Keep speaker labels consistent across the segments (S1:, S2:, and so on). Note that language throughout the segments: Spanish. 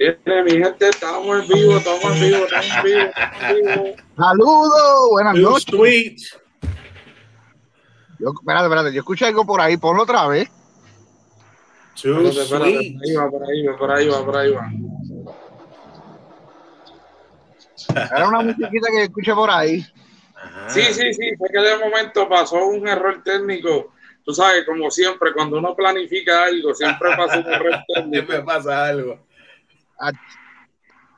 S1: Viene, mi gente, estamos en vivo, estamos en vivo, estamos en vivo. Estamos en vivo.
S2: Saludos, buenas noches.
S3: sweet.
S2: Yo, espérate, espérate, yo escuché algo por ahí, ponlo otra vez.
S3: Too
S1: Espérate, espérate,
S3: sweet.
S1: Ahí va, por ahí va, por ahí va, por ahí va.
S2: Era una musiquita que escuché por ahí.
S3: Ajá.
S1: Sí, sí, sí, fue que de momento pasó un error técnico. Tú sabes, como siempre, cuando uno planifica algo, siempre pasa un error técnico.
S3: Siempre pasa algo.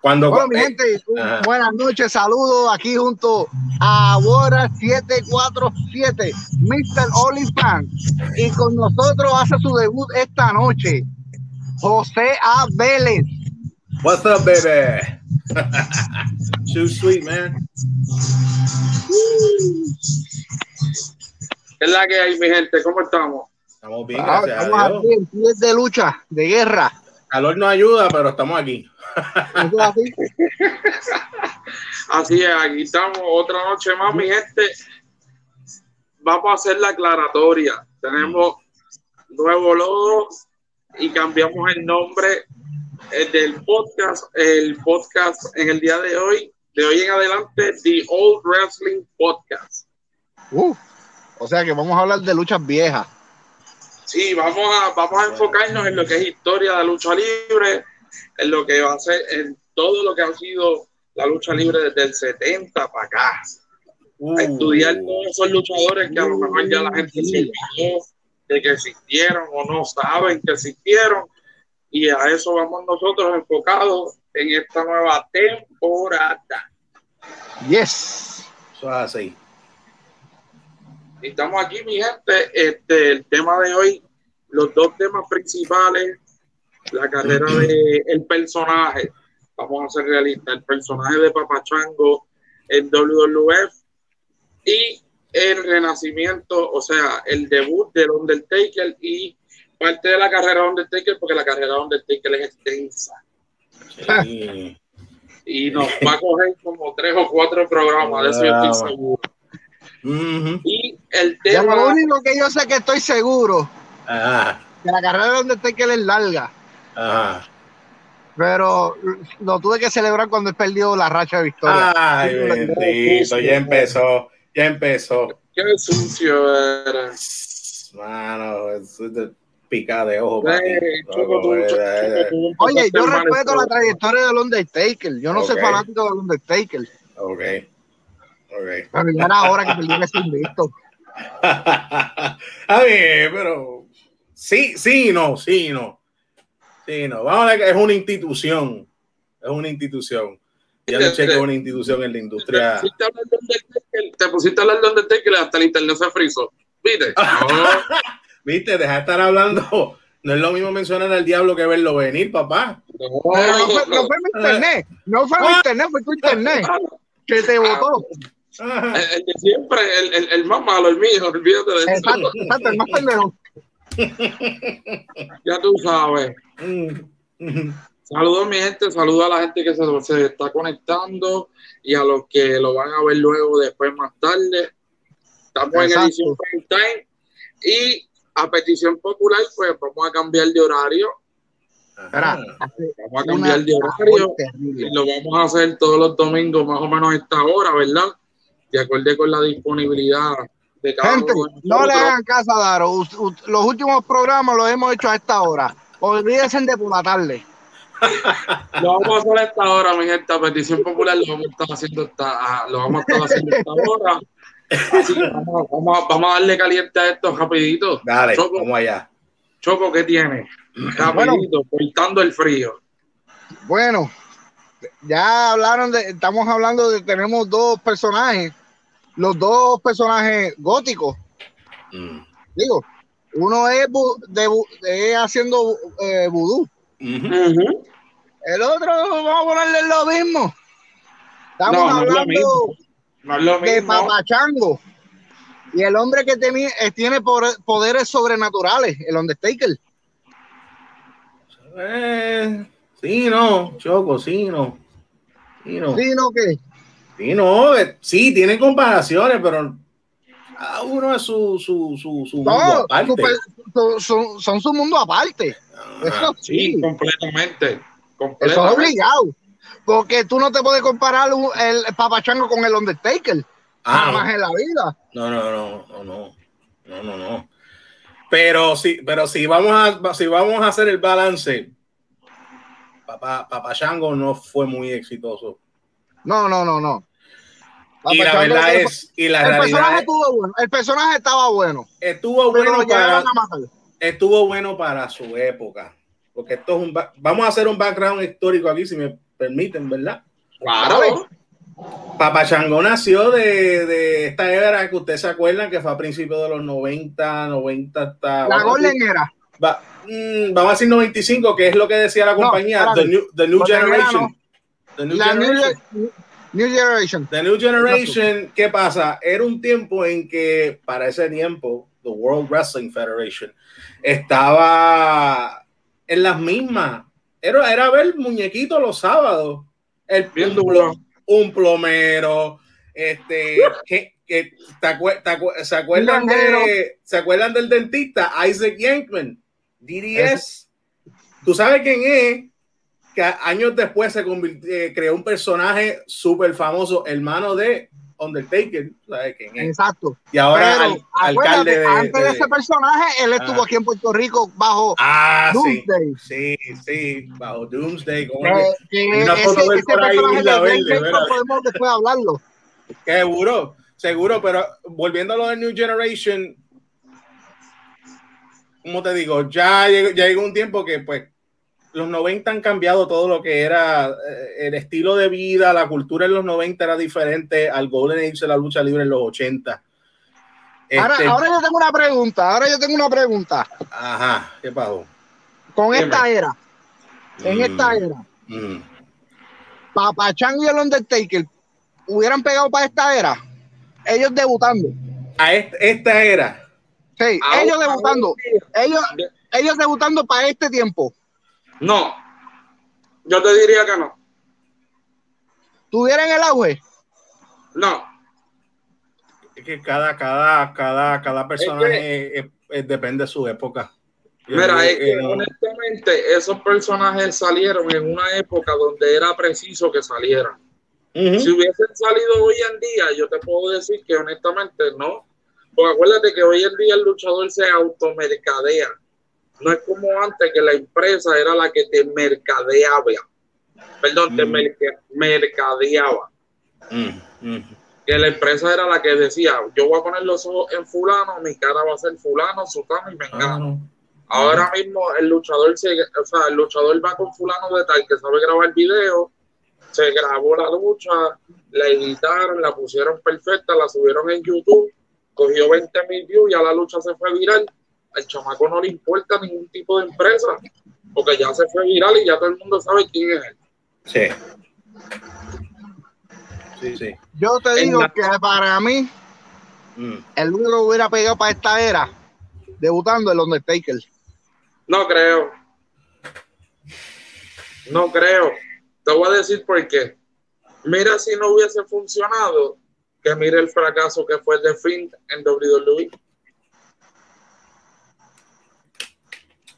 S3: Cuando
S2: Bueno, mi
S3: eh,
S2: gente, buenas noches, saludos aquí junto a Bora 747, Mr. Olifan. Y con nosotros hace su debut esta noche, José A. Vélez.
S3: What's up, baby? Too sweet, man.
S1: Es la que hay, mi gente, ¿cómo estamos?
S3: Estamos bien,
S2: Ah,
S3: gracias
S2: estamos
S3: a Dios.
S2: aquí de lucha, de guerra.
S3: Calor no ayuda, pero estamos aquí.
S2: Así.
S1: Es, aquí estamos otra noche más, mi gente. Vamos a hacer la aclaratoria. Tenemos nuevo logo y cambiamos el nombre del podcast. El podcast en el día de hoy, de hoy en adelante, The Old Wrestling Podcast.
S2: Uh, o sea que vamos a hablar de luchas viejas.
S1: Sí, vamos a, vamos a enfocarnos en lo que es historia de lucha libre, en lo que va a ser, en todo lo que ha sido la lucha libre desde el 70 para acá.
S3: Uh,
S1: a estudiar todos esos luchadores que a lo mejor ya la gente se olvidó de que existieron o no saben que existieron. Y a eso vamos nosotros enfocados en esta nueva temporada.
S2: Yes.
S3: Eso es así.
S1: Estamos aquí, mi gente. Este, el tema de hoy, los dos temas principales, la carrera de el personaje. Vamos a ser realistas, el personaje de Papachango en WWF y el renacimiento, o sea, el debut del Undertaker y parte de la carrera de Undertaker, porque la carrera de Undertaker es extensa
S3: Sí.
S1: y nos va a coger como tres o cuatro programas, de eso yo estoy seguro.
S3: Ujú.
S1: Y el
S2: De
S1: tema,
S2: lo único que yo sé que estoy seguro,
S3: Ajá.
S2: que la carrera de Undertaker es larga.
S3: Ajá.
S2: Pero lo tuve que celebrar cuando él perdió la racha de victoria.
S3: Ay, bendito. Ya empezó. Ya empezó.
S1: qué sucio era.
S3: Mano, eso es de pica de ojo.
S2: Oye, yo respeto la trayectoria del Undertaker. Yo no soy
S3: Ok.
S2: fanático del Undertaker.
S3: Ok. Ok.
S2: Pero ya era hora que perdiera ese invicto.
S3: A ver, pero sí, sí, no, sí, no. Sí, no. Vamos a ver que es una institución. Es una institución. Ya no sé que es una institución en la
S1: Te
S3: industria.
S1: pusiste a hablar de Undertaker, te pusiste a hablar de Undertaker y hasta el internet se frizó. ¿Viste? No,
S3: Viste, deja de estar hablando. No es lo mismo mencionar al diablo que verlo venir, papá.
S2: No fue, no fue mi internet. No fue mi internet, fue tu internet. Que te votó.
S3: Ajá.
S1: El, de siempre, el, el, el más malo, el mío, olvídate de eso.
S2: Exacto, exacto, el más pendejo.
S1: Ya tú sabes. Saludos, mi gente, saludos a la gente que se, se está conectando y a los que lo van a ver luego, después, más tarde. Estamos en edición prime time y a petición popular, pues vamos a cambiar de horario.
S3: Ajá.
S1: Vamos a
S2: una
S1: cambiar de horario. Y lo vamos a hacer todos los domingos, más o menos a esta hora, ¿verdad? De acuerdo con la disponibilidad de cada
S2: Gente,
S1: uno
S2: no le hagan caso a Daro. Los últimos programas los hemos hecho a esta hora. Olvídense de por la tarde.
S1: Lo vamos a hacer a esta hora, mi gente. A petición popular lo vamos a estar haciendo esta, lo vamos a estar haciendo a esta hora. Así que vamos, vamos a- vamos a darle caliente a esto rapidito.
S3: Dale,
S1: Choco,
S3: vamos allá.
S1: Choco, ¿qué tiene? Rapidito, cortando el frío.
S2: Bueno, ya hablaron de, estamos hablando de, tenemos dos personajes, los dos personajes góticos,
S3: Mm.
S2: digo, uno es, bu- de, bu- es haciendo eh, vudú, el otro vamos a ponerle lo mismo. Estamos
S1: No, no es lo
S2: hablando
S1: mismo. No es lo
S2: de
S1: mismo.
S2: Papachango y el hombre que eh, tiene por- poderes sobrenaturales, el Undertaker.
S3: Eh, sí, no, Choco, sí, no. Sí, no.
S2: Sí, ¿no? que
S3: Sí, no, eh, sí, tienen comparaciones, pero cada uno es su, su, su, su mundo
S2: No,
S3: aparte.
S2: super- son, su mundo aparte.
S3: Ah,
S2: Eso
S1: Sí,
S2: sí.
S1: completamente.
S2: Eso es obligado. Porque tú no te puedes comparar el papachango con el Undertaker. Ah, más en la vida.
S3: No, no, no, no, no. No, no, no. Pero sí, pero si vamos a, si vamos a hacer el balance, Papá, Papachango no fue muy exitoso.
S2: No, no, no, no.
S3: Y la verdad es, y la el realidad
S2: personaje estuvo bueno, el personaje estaba bueno.
S3: Estuvo bueno para, estuvo bueno para su época. Porque esto es un, vamos a hacer un background histórico aquí, si me permiten, ¿verdad?
S1: Claro.
S3: Papachango nació de, de, esta era que ustedes se acuerdan que fue a principios de los 90, 90 hasta.
S2: La Golden era.
S3: Mm, vamos a decir 95, que es lo que decía la compañía, the, new, the, new, Generation. The New Generation.
S2: New, Generation.
S3: The New Generation, ¿qué pasa? Era un tiempo en que, para ese tiempo, the World Wrestling Federation estaba en las mismas. Era, era ver muñequitos los sábados. El, un, un plomero, este, que, que ¿se, acuerdan de, ¿se acuerdan del dentista Isaac Yankman? DDS. ¿Tú sabes quién es? Que años después se eh, creó un personaje súper famoso, hermano de Undertaker. ¿sabes quién es?
S2: Exacto.
S3: Y ahora alcalde de,
S2: Antes de, ese personaje, él estuvo ah. aquí en Puerto Rico bajo
S3: ah, Doomsday. Sí, sí, sí, bajo Doomsday. Como eh, que, una foto de por ahí la verde,
S2: podemos después hablarlo.
S3: Seguro, seguro, pero volviendo a lo de New Generation, como te digo, ya llegó, ya llegó un tiempo que pues los 90 han cambiado todo lo que era eh, el estilo de vida, la cultura en los 90 era diferente al Golden Age de la lucha libre en los 80.
S2: Ahora, este, ahora yo tengo una pregunta, ahora yo tengo una pregunta.
S3: Ajá, ¿qué pasó?
S2: Con esta era, en mm, esta era, mm. Papa y el Undertaker hubieran pegado para esta era, ellos debutando.
S3: A esta era.
S2: Sí, ellos debutando. Ellos, ellos debutando para este tiempo.
S1: No. Yo te diría que no.
S2: ¿Tuvieran el auge?
S1: No.
S3: Es que cada, cada, cada, cada personaje depende de su época.
S1: Mira, es que honestamente esos personajes salieron en una época donde era preciso que salieran. Si hubiesen salido hoy en día, yo te puedo decir que honestamente no, porque acuérdate que hoy en día el luchador se automercadea. No es como antes que la empresa era la que te mercadeaba. Perdón, te mm. mercadeaba. Mm, mm. Que la empresa era la que decía, yo voy a poner los ojos en fulano, mi cara va a ser fulano, sutano y mengano. Ah, Ahora mismo el luchador se, o sea, el luchador va con fulano de tal que sabe grabar video, se grabó la lucha, la editaron, la pusieron perfecta, la subieron en YouTube cogió 20 mil views y a la lucha se fue viral. Al chamaco no le importa ningún tipo de empresa, porque ya se fue viral y ya todo el mundo sabe quién es él.
S3: Sí. Sí, sí.
S2: Yo te digo que para mí, mm. el único hubiera pegado para esta era, debutando el Undertaker.
S1: No creo. No creo. Te voy a decir por qué. Mira si no hubiese funcionado que mire el fracaso que fue de Finn en WWE.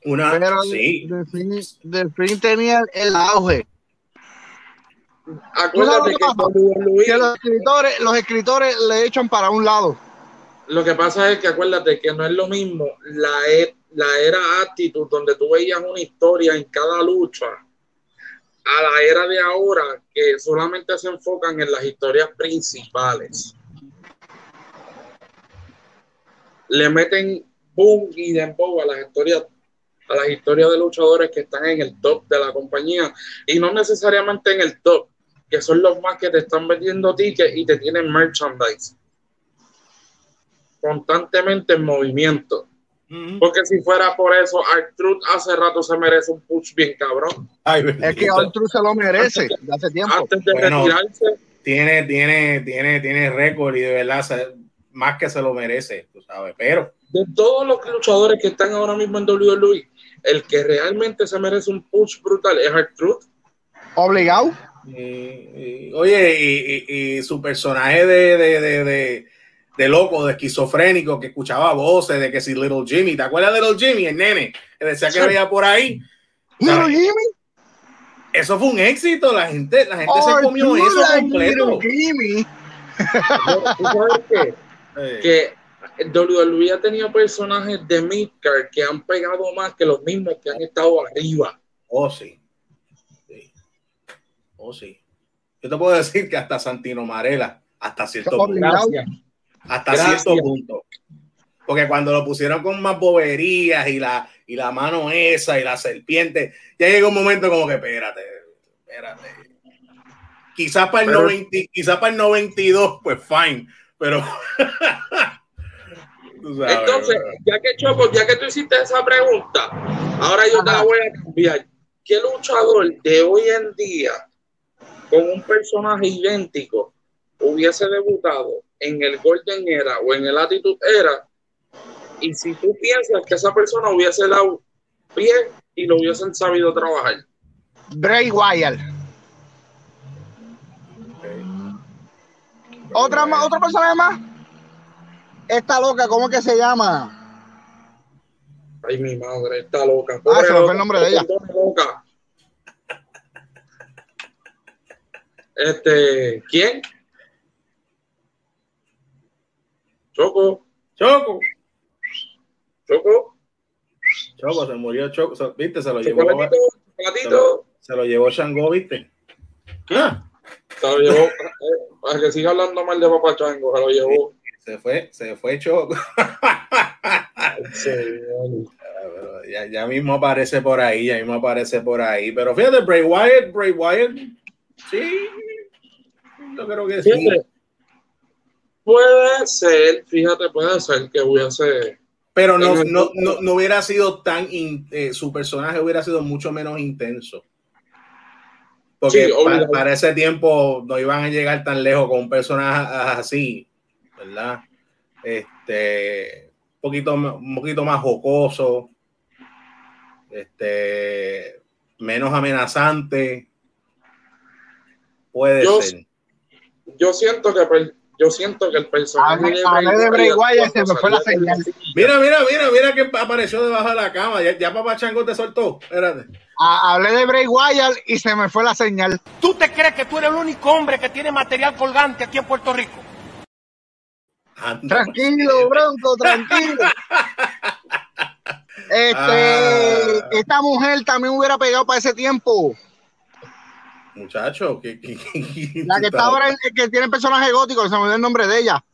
S3: Una,
S2: Pero
S3: sí.
S2: De Finn, tenía el auge.
S1: Acuérdate que,
S2: que, los escritores, los escritores le echan para un lado.
S1: Lo que pasa es que acuérdate que no es lo mismo la, e, la era actitud donde tú veías una historia en cada lucha a la era de ahora que solamente se enfocan en las historias principales. Le meten boom y dembow a las historias a las historias de luchadores que están en el top de la compañía y no necesariamente en el top, que son los más que te están vendiendo tickets y te tienen merchandise constantemente en movimiento. Porque si fuera por eso, Artruth hace rato se merece un push bien cabrón.
S2: es que Artruth se lo merece de hace tiempo.
S1: Antes de retirarse.
S3: Tiene, tiene, tiene, tiene récord y de verdad más que se lo merece, tú sabes. Pero.
S1: De todos los luchadores que están ahora mismo en WWE, el que realmente se merece un push brutal es Artruth.
S2: Obligado.
S3: oye, y, y, su personaje de, de, de de loco, de esquizofrénico, que escuchaba voces de que si Little Jimmy, ¿te acuerdas de Little Jimmy, el nene? Que decía que veía por ahí.
S2: Little Jimmy.
S3: eso fue un éxito. La gente, la gente se comió eso completo.
S1: ¿Tú sabes qué? Que WWE ha tenido personajes de Midcard que han pegado más que los mismos que han estado arriba.
S3: Oh, sí. sí. Oh, sí. Yo te puedo decir que hasta Santino Marela, hasta cierto punto. Hasta cierto punto. Porque cuando lo pusieron con más boberías y la, y la mano esa y la serpiente, ya llegó un momento como que espérate, espérate. Quizás para el, 90, quizás para el 92, pues fine, pero.
S1: Entonces, ya que Choco, ya que tú hiciste esa pregunta, ahora yo te la voy a cambiar. ¿Qué luchador de hoy en día, con un personaje idéntico, hubiese debutado en el Golden Era o en el Attitude Era y si tú piensas que esa persona hubiese dado pie y lo hubiesen sabido trabajar.
S2: Bray Wyatt. Otra, más, otra persona más. Esta loca, ¿cómo es que se llama?
S1: Ay, mi madre, está loca.
S2: ah, se fue el nombre de ella.
S1: Loca. Este, ¿quién? Choco.
S3: Choco.
S1: Choco.
S3: Choco, se murió Choco. ¿Viste? Se lo llevó. Se lo, se lo llevó Shango, ¿viste?
S1: Ah. Se lo llevó. Eh, para que siga hablando mal de Papá Chango, se lo llevó.
S3: Se fue, se fue Choco. ya, ya, mismo aparece por ahí, ya mismo aparece por ahí. Pero fíjate, Bray Wyatt, Bray Wyatt, sí, yo creo que sí.
S1: Puede ser, fíjate, puede ser que hubiese
S3: pero no, no, no, no, hubiera sido tan, eh, su personaje hubiera sido mucho menos intenso. Porque para, ese tiempo no iban a llegar tan lejos con un personaje así, ¿verdad? Este, un poquito, un poquito más jocoso, este, menos amenazante. Puede ser.
S1: Yo siento que yo siento que el personaje
S2: de Bray, Wyatt se me fue la señal.
S3: Mira, mira, mira, mira que apareció debajo de la cama. Ya, ya Papá Chango te soltó. Espérate.
S2: hablé de Bray Wyatt y se me fue la señal.
S4: ¿Tú te crees que tú eres el único hombre que tiene material colgante aquí en Puerto Rico?
S2: Tranquilo, Bronco, tranquilo. Este, ah. Esta mujer también hubiera pegado para ese tiempo.
S3: Muchacho,
S2: la que está ahora, que tiene personaje gótico, se me olvidó el nombre de ella.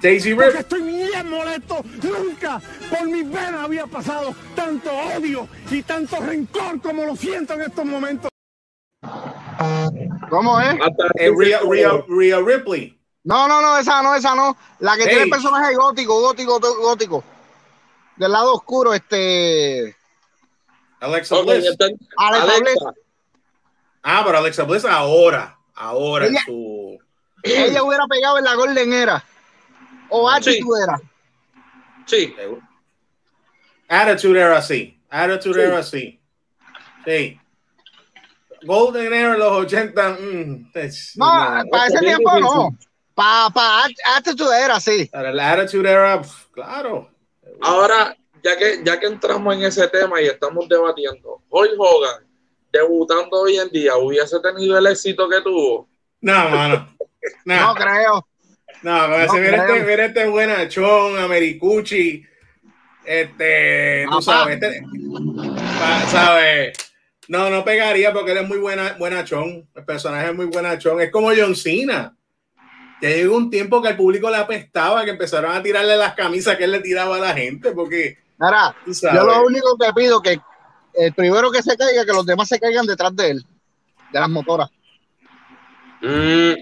S3: Daisy
S4: Rip. Estoy bien molesto. Nunca por mi venas había pasado tanto odio y tanto rencor como lo siento en estos momentos.
S2: ¿Cómo es?
S3: Eh, Rhea, Ripley.
S2: No, no, no, esa no, esa no. La que tiene personaje gótico, gótico, gótico. Del lado oscuro, este.
S3: Alexa Bliss.
S2: Alexa Bliss.
S3: Ah, pero Alexa Bliss ahora, ahora ella, su...
S2: Ella hubiera pegado en la Golden Era. O Attitude Era.
S1: Sí.
S3: Attitude Era sí. Attitude Era sí. Sí. Golden Era los 80. Mm,
S2: no, para ese tiempo no. Para pa, Attitude Era sí.
S3: Para la Attitude Era, claro.
S1: Ahora, ya que, ya que entramos en ese tema y estamos debatiendo, Hulk Hogan debutando hoy en día hubiese tenido el éxito que tuvo.
S3: No, mano.
S2: No, creo.
S3: No, no este, mira, este, buenachón, Americucci. Este, tú sabes, este, sabes. No, no pegaría porque él es muy buena, buenachón. El personaje es muy buenachón. Es como John Cena. Ya llegó un tiempo que al público le apestaba, que empezaron a tirarle las camisas que él le tiraba a la gente, porque.
S2: Ahora, yo lo único que pido que el primero que se caiga, que los demás se caigan detrás de él, de las motoras.
S3: Mm.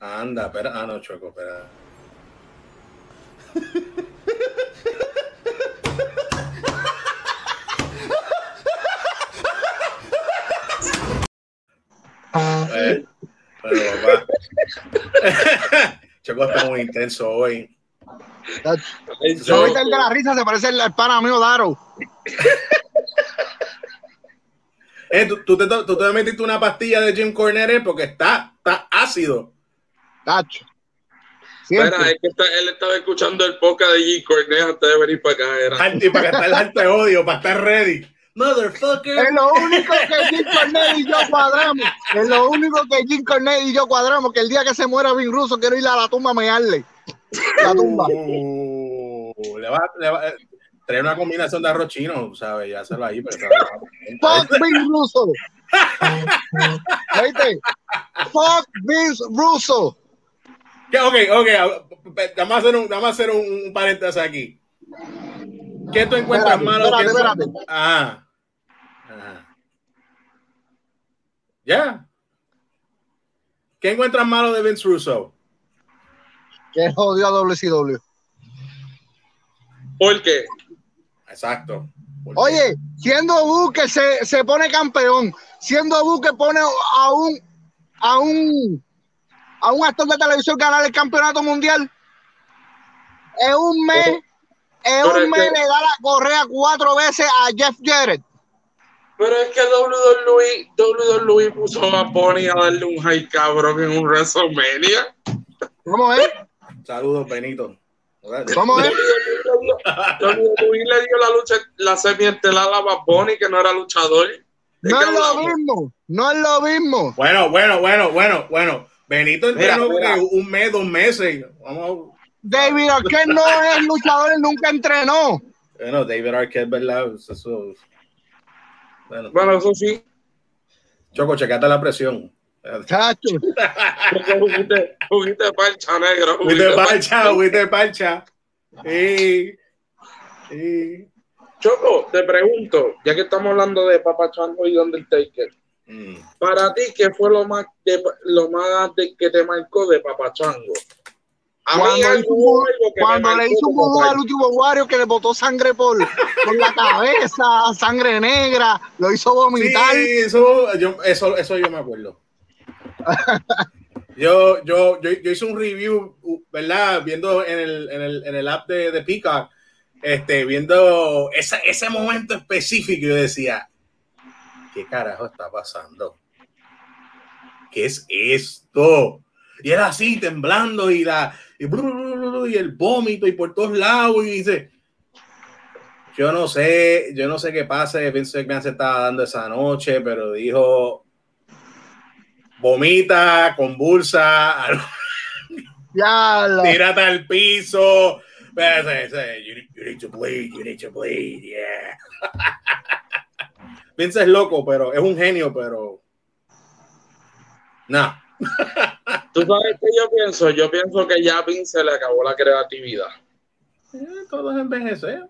S3: Anda, espera. Ah, no, Choco, espera. eh, pero papá. Está muy intenso hoy.
S2: No, el de la risa se parece al pana mío Daro.
S3: Eh, ¿tú, te, tú, te, metiste una pastilla de Jim Cornette porque está, está ácido.
S2: Tacho.
S1: Espera, es que él estaba escuchando el podcast de Jim Cornette antes de venir para acá. Era.
S3: para estar alto de odio, para estar ready. Motherfucker.
S2: Es lo único que Jim Cornette y yo cuadramos. Es lo único que Jim Cornette y yo cuadramos. Que el día que se muera Vin Russo quiero ir a la tumba a mearle. La tumba.
S3: Uh, le va, le va, trae una combinación de arroz chino, ¿sabes? Ya se lo ahí. Pero,
S2: Fuck Vin Russo. ¿Viste? Fuck Vince Russo.
S3: ¿Qué? Ok, ok. Vamos a hacer un, vamos a hacer un, un paréntesis aquí. ¿Qué tú encuentras
S2: Espérate,
S3: malo?
S2: espérate,
S3: ¿Qué-
S2: espérate.
S3: Ah. Ya. ¿Qué encuentras malo de Vince Russo?
S2: Que jodió a WCW.
S1: ¿Por qué?
S3: Exacto. ¿Por qué?
S2: Oye, siendo Buque se, se pone campeón, siendo Buque pone a un a un a un actor de televisión ganar el campeonato mundial. En un mes, en
S1: pero
S2: un
S1: es
S2: mes le da la correa cuatro veces a Jeff Jarrett.
S1: Pero es que WWE, WWE puso a Pony a darle un high cabrón en un WrestleMania.
S2: ¿Cómo es?
S3: Saludos, Benito.
S2: ¿Cómo es?
S1: WWE le dio la lucha, la semiestelar a Bunny, que no era luchador. ¿De
S2: No es lo mismo, no es lo mismo.
S3: Bueno, bueno, bueno, bueno, bueno. Benito entrenó un mes, dos meses. Vamos.
S2: David Arquette no es luchador, nunca entrenó.
S3: Bueno, David Arquette, ¿verdad? Eso- eso- Bueno,
S1: Bueno, eso sí.
S3: Choco, checate la presión.
S2: Chacho,
S1: Juguete, juguete parcha negro.
S3: Fuiste
S1: juguete
S3: parcha, fuiste parcha. Sí. Sí.
S1: Choco, te pregunto, ya que estamos hablando de Papa Chango y Undertaker,
S3: Mm.
S1: para ti, ¿qué fue lo más, de- lo más de- que te marcó de Papa Chango?
S2: Cuando, hizo, cuando le hizo un
S1: tal.
S2: al último Wario que le botó sangre por, por la cabeza, sangre negra, lo hizo vomitar.
S3: Sí, eso yo, eso, eso yo me acuerdo. Yo, yo, yo, yo hice un review, ¿verdad? Viendo en el, en el, en el app de, de Peacock, este, viendo esa, ese momento específico, yo decía, ¿qué carajo está pasando? ¿Qué es esto? Y era así, temblando, y la y, y el vómito, y por todos lados, y dice, yo no sé, yo no sé qué pasa, Vince McMahon se estaba dando esa noche, pero dijo, vomita, convulsa, tírate al piso. You need, you need to bleed, you need to bleed, yeah. Vince es loco, pero es un genio, pero no.
S1: ¿Tú sabes qué yo pienso? Yo pienso que ya a Vince se le acabó la creatividad.
S3: Eh, Todos envejecen.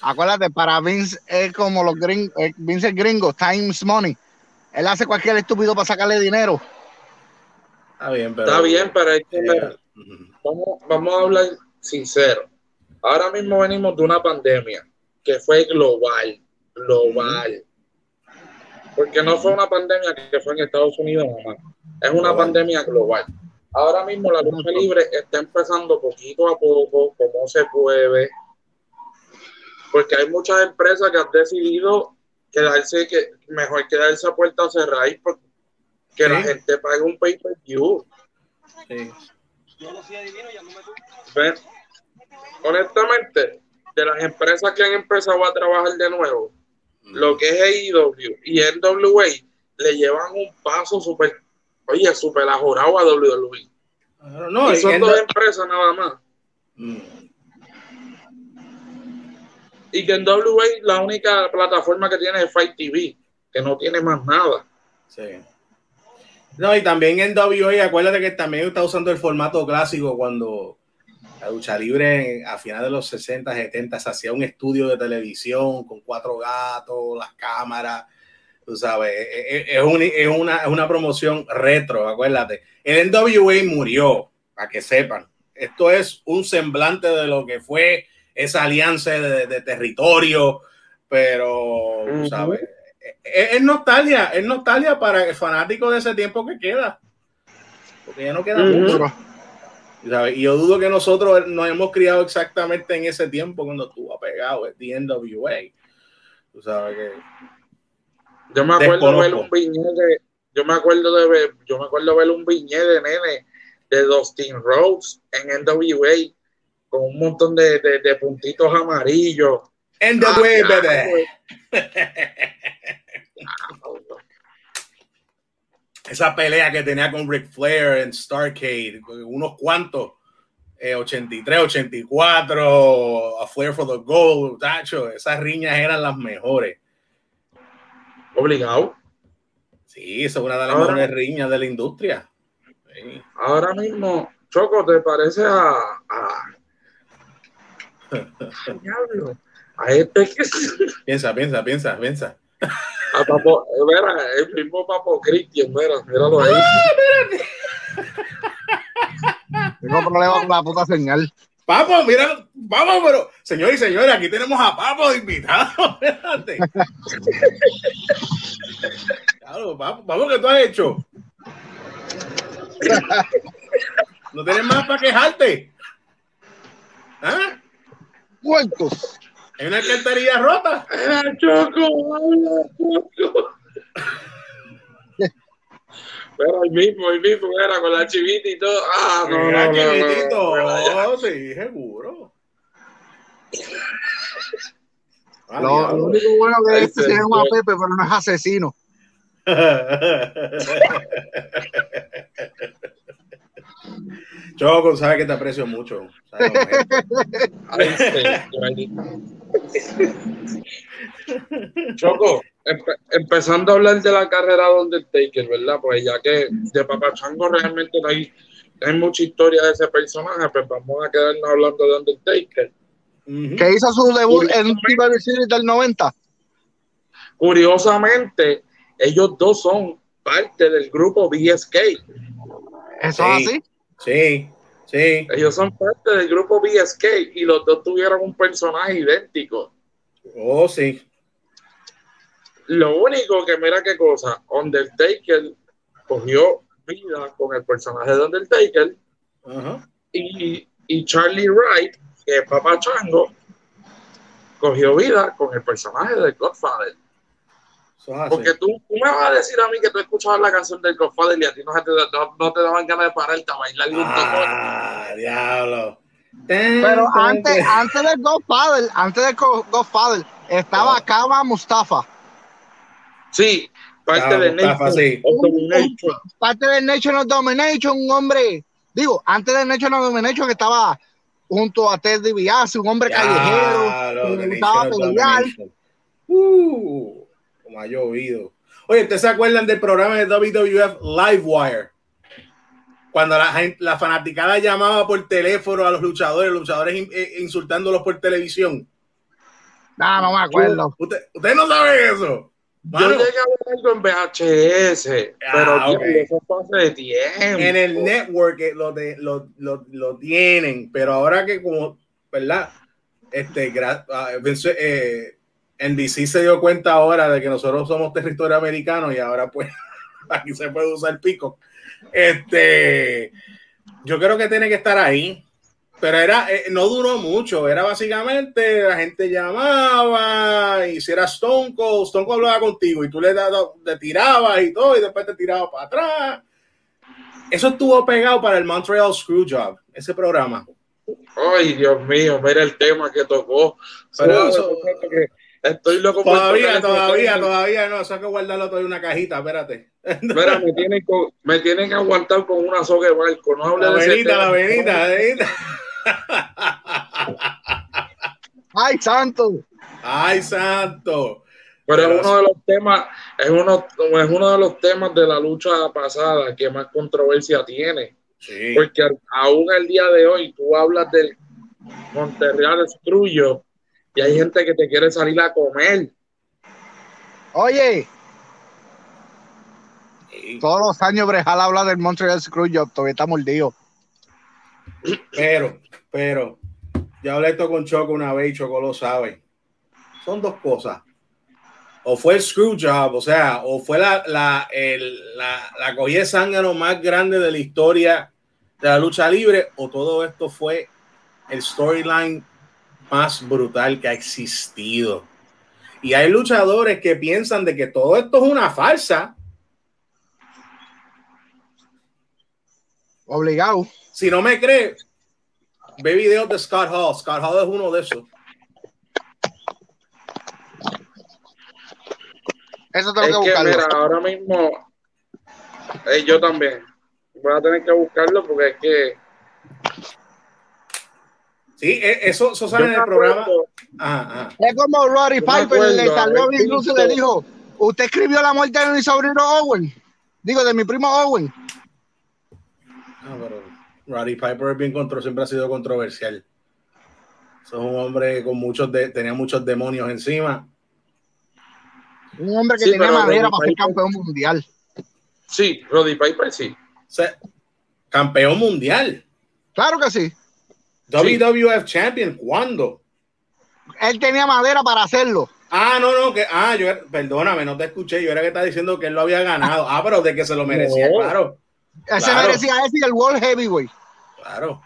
S2: Acuérdate, para Vince es como los gringos, Vince es gringo, times money. Él hace cualquier estúpido para sacarle dinero.
S3: Está bien, pero.
S1: Está bien, pero es que
S3: Eh,
S1: vamos, vamos a hablar sincero. Ahora mismo venimos de una pandemia que fue global, global. Porque no fue una pandemia que fue en Estados Unidos nomás. Es una pandemia global. Ahora mismo la lucha libre está empezando poquito a poco, como se puede. Porque hay muchas empresas que han decidido quedarse, que mejor quedarse a puerta cerrada y por- que la gente pague un pay-per-view.
S3: sí.
S1: Ven, honestamente, de las empresas que han empezado a trabajar de nuevo, lo que es AEW y NWA le llevan un paso súper, oye, súper ajorado a WWE.
S3: No,
S1: y
S3: y
S1: son dos empresas nada más.
S3: Mm.
S1: Y que en WA la única plataforma que tiene es Fight TV, que no tiene más nada.
S3: Sí. No, y también en WA, acuérdate que también está usando el formato clásico cuando la lucha libre a finales de los 60, 70 se hacía un estudio de televisión con cuatro gatos, las cámaras, tú sabes, es, es- es un- es una, es una promoción retro, acuérdate. El NWA murió, para que sepan. Esto es un semblante de lo que fue esa alianza de, de territorio, pero, tú sabes, es, es nostalgia, es nostalgia para el fanático de ese tiempo que queda. Porque ya no queda
S1: Ujú.
S3: mucho.
S2: Pero,
S3: ¿sabes? Y yo dudo que nosotros nos hemos criado exactamente en ese tiempo cuando estuvo pegado el NWA. Tú sabes que.
S1: Yo me acuerdo
S3: Desconozco.
S1: ver un viñete, yo me acuerdo de ver, yo me acuerdo ver un viñete de nene de Dustin Rhodes en NWA con un montón de, de- de puntitos amarillos.
S3: The way, baby. Esa pelea que tenía con Ric Flair en Starcade, unos cuantos, eh, 83, 84, a Flair for the Gold, tacho, esas riñas eran las mejores.
S1: Obligado.
S3: Sí, esa es una de las mejores riñas de la industria. Sí.
S1: Ahora mismo, Choco, ¿te parece a, a... Diablo. A este que
S3: Piensa, piensa, piensa, piensa.
S1: A Papo, mira, el mismo Papo Cristian, mira, míralo ahí.
S2: Tengo problemas con la puta señal.
S3: Papo, mira, vamos, pero señor y señora, aquí tenemos a Papo de invitado. Espérate. Claro, Papo, vamos, ¿qué tú has hecho? ¿No tienes más para quejarte? ¿Ah?
S2: Puertos.
S3: ¿Hay una cartería rota?
S1: Era Choco, Choco. Pero el mismo, el mismo era con la chivita y todo. Ah, no,
S3: Mira,
S1: no, no, no, no,
S3: sí, seguro. Ah,
S2: Lo, lo
S3: diablo.
S2: único bueno que este se llama. Pepe, pero no es asesino.
S3: Choco, sabes que te aprecio mucho.
S1: Ay. Choco, empe- empezando a hablar de la carrera de Undertaker, ¿verdad? Pues ya que de Papachango realmente no hay, no hay mucha historia de ese personaje, pues vamos a quedarnos hablando de Undertaker.
S2: Que hizo su debut en Survivor Series del 90.
S1: Curiosamente, ellos dos son parte del grupo BSK.
S2: Eso
S3: Sí.
S2: es así.
S3: Sí, sí.
S1: Ellos son parte del grupo BSK y los dos tuvieron un personaje idéntico.
S3: Oh, sí.
S1: Lo único que, mira qué cosa, Undertaker cogió vida con el personaje de Undertaker
S3: Ajá.
S1: y, y Charlie Wright, que es Papá Chango, cogió vida con el personaje del Godfather. Porque tú, tú me vas a decir a mí que tú escuchabas la canción del Godfather y a ti no, te, no, no te daban ganas de pararte a bailar un
S3: Ah, diablo.
S2: Pero antes, antes del Godfather, antes del Go- Godfather, estaba
S3: Oh.
S2: Kama Mustafa.
S1: Sí, parte
S3: Claro,
S1: de
S3: Mustafa,
S1: Nation
S3: sí.
S1: of Domination.
S2: Parte del National Domination, un hombre, digo, antes del National Domination que estaba junto a Ted DiBiase, un hombre callejero, que gustaba pelear.
S3: Uh, como ha llovido. Oye, ¿ustedes se acuerdan del programa de WWF Livewire? Cuando la, gente, la fanaticada llamaba por teléfono a los luchadores, los luchadores in- eh, insultándolos por televisión.
S2: No, no me acuerdo.
S3: ¿Usted- ¿Ustedes no saben eso?
S1: Yo llegué a ver algo en VHS, pero
S3: Ah, ok.
S1: eso fue hace tiempo.
S3: en el network eh, lo, de, lo, lo, lo tienen, pero ahora que como, ¿verdad? Este, ah, eh, NBC se dio cuenta ahora de que nosotros somos territorio americano y ahora pues aquí se puede usar pico. Este, yo creo que tiene que estar ahí, pero era, eh, no duró mucho, era básicamente la gente llamaba y si era Stone Cold, Stone Cold hablaba contigo y tú le, daba- le tirabas y todo y después te tirabas para atrás. Eso estuvo pegado para el Montreal Screwjob, ese programa.
S1: Ay, Dios mío, mira el tema que tocó.
S3: Pero eso-
S1: porque Estoy loco por
S3: Todavía,
S1: ese
S3: todavía, todavía no, eso hay que guardarlo todo en una cajita, espérate.
S1: Mira, me tienen, con- me tienen que aguantar con una soga de barco. No
S3: La venita, la venita, la venita.
S2: ¡Ay, santo!
S3: Ay, santo.
S1: Pero
S3: Pero
S1: es uno de los temas, es uno, es uno de los temas de la lucha pasada que más controversia tiene.
S3: Sí.
S1: Porque aún el día de hoy tú hablas del Monterreal Screwjob y hay gente que te quiere salir a comer.
S2: Oye,
S3: Sí.
S2: todos los años Brejal habla del Montreal Screwjob, todavía está mordido.
S3: Pero, pero, ya hablé esto con Choco una vez y Choco lo sabe. Son dos cosas. O fue el screw job, o sea, o fue la, la, el- la, la cogida de zángano más grande de la historia de la lucha libre, o todo esto fue el storyline más brutal que ha existido. Y hay luchadores que piensan de que todo esto es una farsa.
S2: Obligado.
S3: Si no me cree, ve videos de Scott Hall. Scott Hall es uno de esos.
S2: Eso tengo es que, buscarlo.
S1: Que, mira, ahora mismo eh, yo también voy a tener que buscarlo porque es que
S3: Sí, e, eso, eso sale en el programa. Ajá,
S2: Es como Roddy Piper le salió incluso y le dijo: Usted escribió la muerte de mi sobrino Owen. Digo, de mi primo Owen.
S3: Ah, pero Roddy Piper es bien contro siempre ha sido controversial. Es un hombre con muchos de, tenía muchos demonios encima.
S2: Un hombre que tenía madera para ser campeón mundial.
S1: Sí, Roddy Piper sí.
S3: campeón mundial.
S2: Claro que sí.
S3: WWF Champion, ¿cuándo?
S2: Él tenía madera para hacerlo.
S3: Ah, no, no, que, ah, yo, perdóname, no te escuché, yo era que estaba diciendo que él lo había ganado. Ah, pero de que se lo merecía, claro.
S2: Él se merecía ese y el World Heavyweight.
S3: Claro.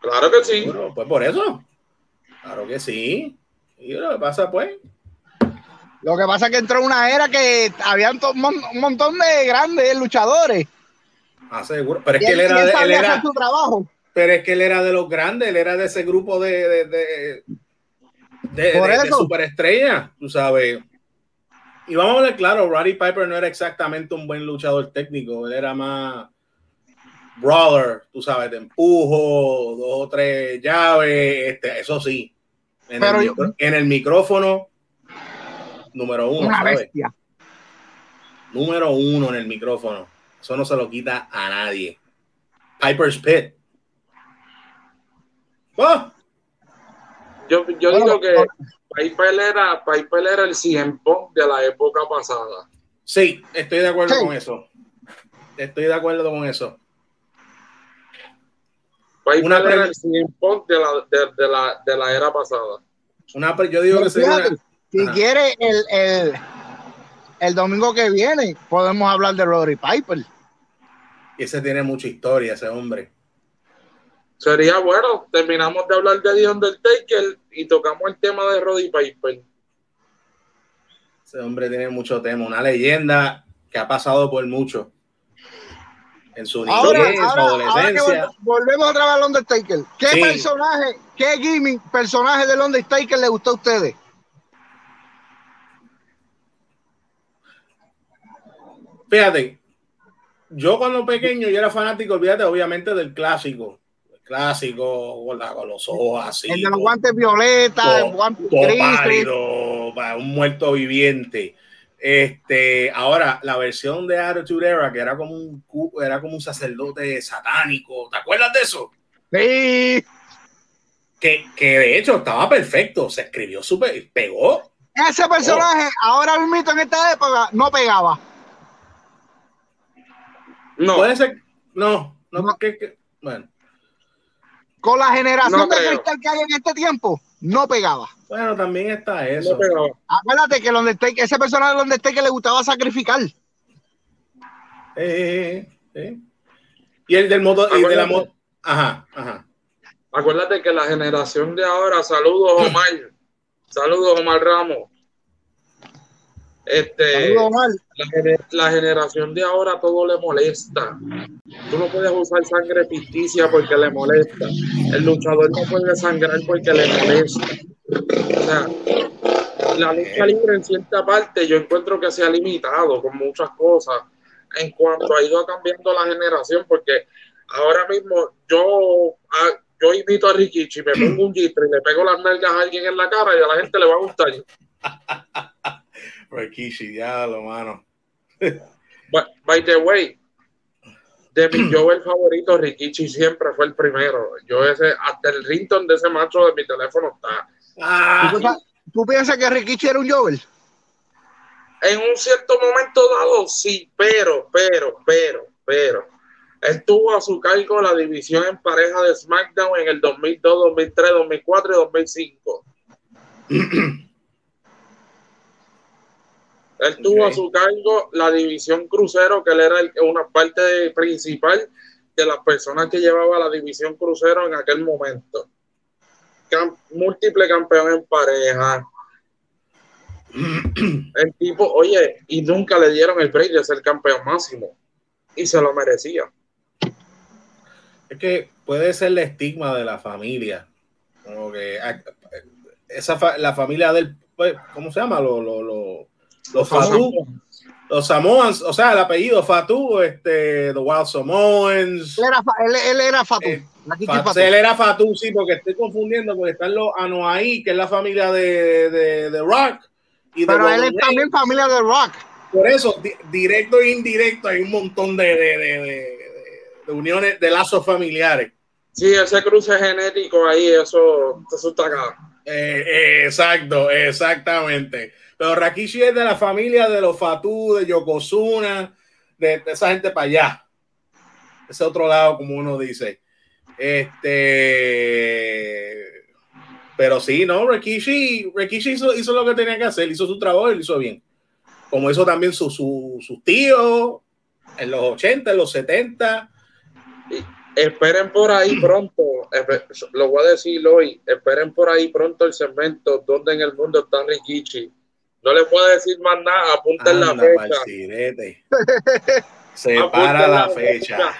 S1: Claro que sí.
S3: pues por eso. Claro que sí. Y lo que pasa, pues.
S2: Lo que pasa es que entró una era que había un montón de grandes luchadores.
S3: Ah, seguro. Pero es que él, era, de, él era su trabajo. Pero es que él era de los grandes, él era de ese grupo de, de, de, de superestrella, tú sabes. Y vamos a ver claro, Roddy Piper no era exactamente un buen luchador técnico, él era más brawler, tú sabes, de empujo, dos o tres llaves, este, eso sí. En, el, en el micrófono, número uno. Una bestia. Número uno en el micrófono. Eso no se lo quita a nadie. Piper's Pit.
S1: ¡Oh! Yo, yo digo que Piper era, Piper era el tiempo de la época pasada.
S3: Sí, estoy de acuerdo con eso. Estoy de acuerdo con eso.
S1: Piper una era el tiempo de la, de, de, la, de la era pasada.
S3: Una, yo digo que
S2: Si quiere, el, el, el domingo que viene podemos hablar de Roddy Piper.
S3: Y ese tiene mucha historia, ese hombre.
S1: Sería bueno, terminamos de hablar de The Undertaker y tocamos el tema de Roddy Piper.
S3: Ese hombre tiene mucho tema, una leyenda que ha pasado por mucho. En su niñez, su adolescencia.
S2: volvemos otra vez al Undertaker. ¿Qué personaje, qué gimmick, personaje del Undertaker le gustó a ustedes?
S3: Fíjate, yo cuando pequeño yo era fanático, olvídate, obviamente del clásico. Clásico, con, los ojos así.
S2: El de los guantes violetas, el guante
S3: un muerto viviente. Este, ahora, la versión de Attitude Era, que era como un era como un sacerdote satánico, ¿te acuerdas de eso?
S2: Sí.
S3: Que, que de hecho estaba perfecto, se escribió súper, pegó.
S2: Ese personaje, ahora mismo en esta época, no pegaba.
S3: No. Puede ser. No, no, porque. Bueno.
S2: Con la generación de cristal que hay en este tiempo, no pegaba.
S3: Bueno, también está eso.
S2: Acuérdate que donde ese personaje de donde que le gustaba sacrificar.
S3: Eh, eh, Y el del modo. Y de la moto. Ajá, ajá.
S1: Acuérdate que la generación de ahora, saludos Omar, saludos Omar Ramos, este, la, generación de ahora todo le molesta. Tú no puedes usar sangre ficticia porque le molesta. El luchador no puede sangrar porque le molesta. O sea, la lucha libre en cierta parte yo encuentro que se ha limitado con muchas cosas en cuanto ha ido cambiando la generación porque ahora mismo yo yo invito a Rikichi, me pongo un gistro y le pego las nalgas a alguien en la cara y a la gente le va a gustar.
S3: Rikishi, diablo, mano.
S1: by the way, de mi yo el favorito, Rikichi siempre fue el primero. Yo ese, hasta el rington de ese macho de mi teléfono está.
S2: Ah. ¿Tú, piensas que Rikichi era un Joel?
S1: En un cierto momento dado, sí, pero, pero, pero, pero. Él tuvo a su cargo la división en pareja de SmackDown en el 2002, 2003, 2004 y 2005. Él tuvo a su cargo la división crucero, que él era una parte principal de las personas que llevaba la división crucero en aquel momento. múltiple campeón en pareja. El tipo, oye, y nunca le dieron el break de ser campeón máximo. Y se lo merecía.
S3: Es que puede ser el estigma de la familia. Como que esa la familia del, pues, ¿cómo se llama? Lo, lo, lo Los Fatu. Los Samoans, o sea, el apellido Fatu, este, The Wild Samoans.
S2: Él era, él, él era Fatu.
S3: Eh, Fatu. Él era Fatu, sí, porque estoy confundiendo, porque están los Anoaí, que es la familia de, de, de Rock.
S2: Y Pero él es también familia de Rock.
S3: Por eso, di directo e indirecto, hay un montón de, de, de uniones, de lazos familiares.
S1: Sí, ese cruce genético ahí, eso, eso está acá.
S3: Eh, eh, exacto, exactamente. Pero Rakishi es de la familia de los Fatu, de Yokozuna, de, esa gente para allá. Ese otro lado, como uno dice. Este. Pero sí, no, Rikishi, Rikishi hizo, lo que tenía que hacer, hizo su trabajo y lo hizo bien. Como hizo también sus su, su tíos en los 80, en los 70.
S1: Esperen por ahí pronto, lo voy a decir hoy, esperen por ahí pronto el segmento donde en el mundo está Rikichi. No le puedo decir más nada, apunten la fecha.
S3: Se para la fecha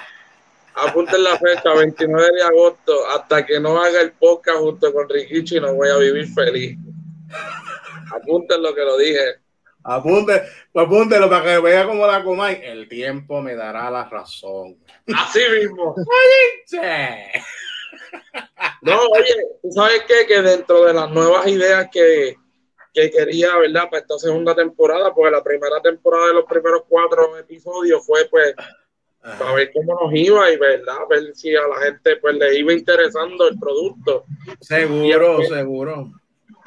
S1: apunten la fecha, 29 de agosto, hasta que no haga el podcast junto con Rikichi, no voy a vivir feliz. Apunten lo que lo dije.
S3: Apunte, apúntelo para que vea cómo la comáis. El tiempo me dará la razón.
S1: Así mismo. no, oye, ¿tú sabes qué? Que dentro de las nuevas ideas que, que quería, ¿verdad? Para esta segunda temporada, pues la primera temporada de los primeros cuatro episodios fue, pues, para ver cómo nos iba y verdad, ver si a la gente pues le iba interesando el producto.
S3: Seguro, seguro.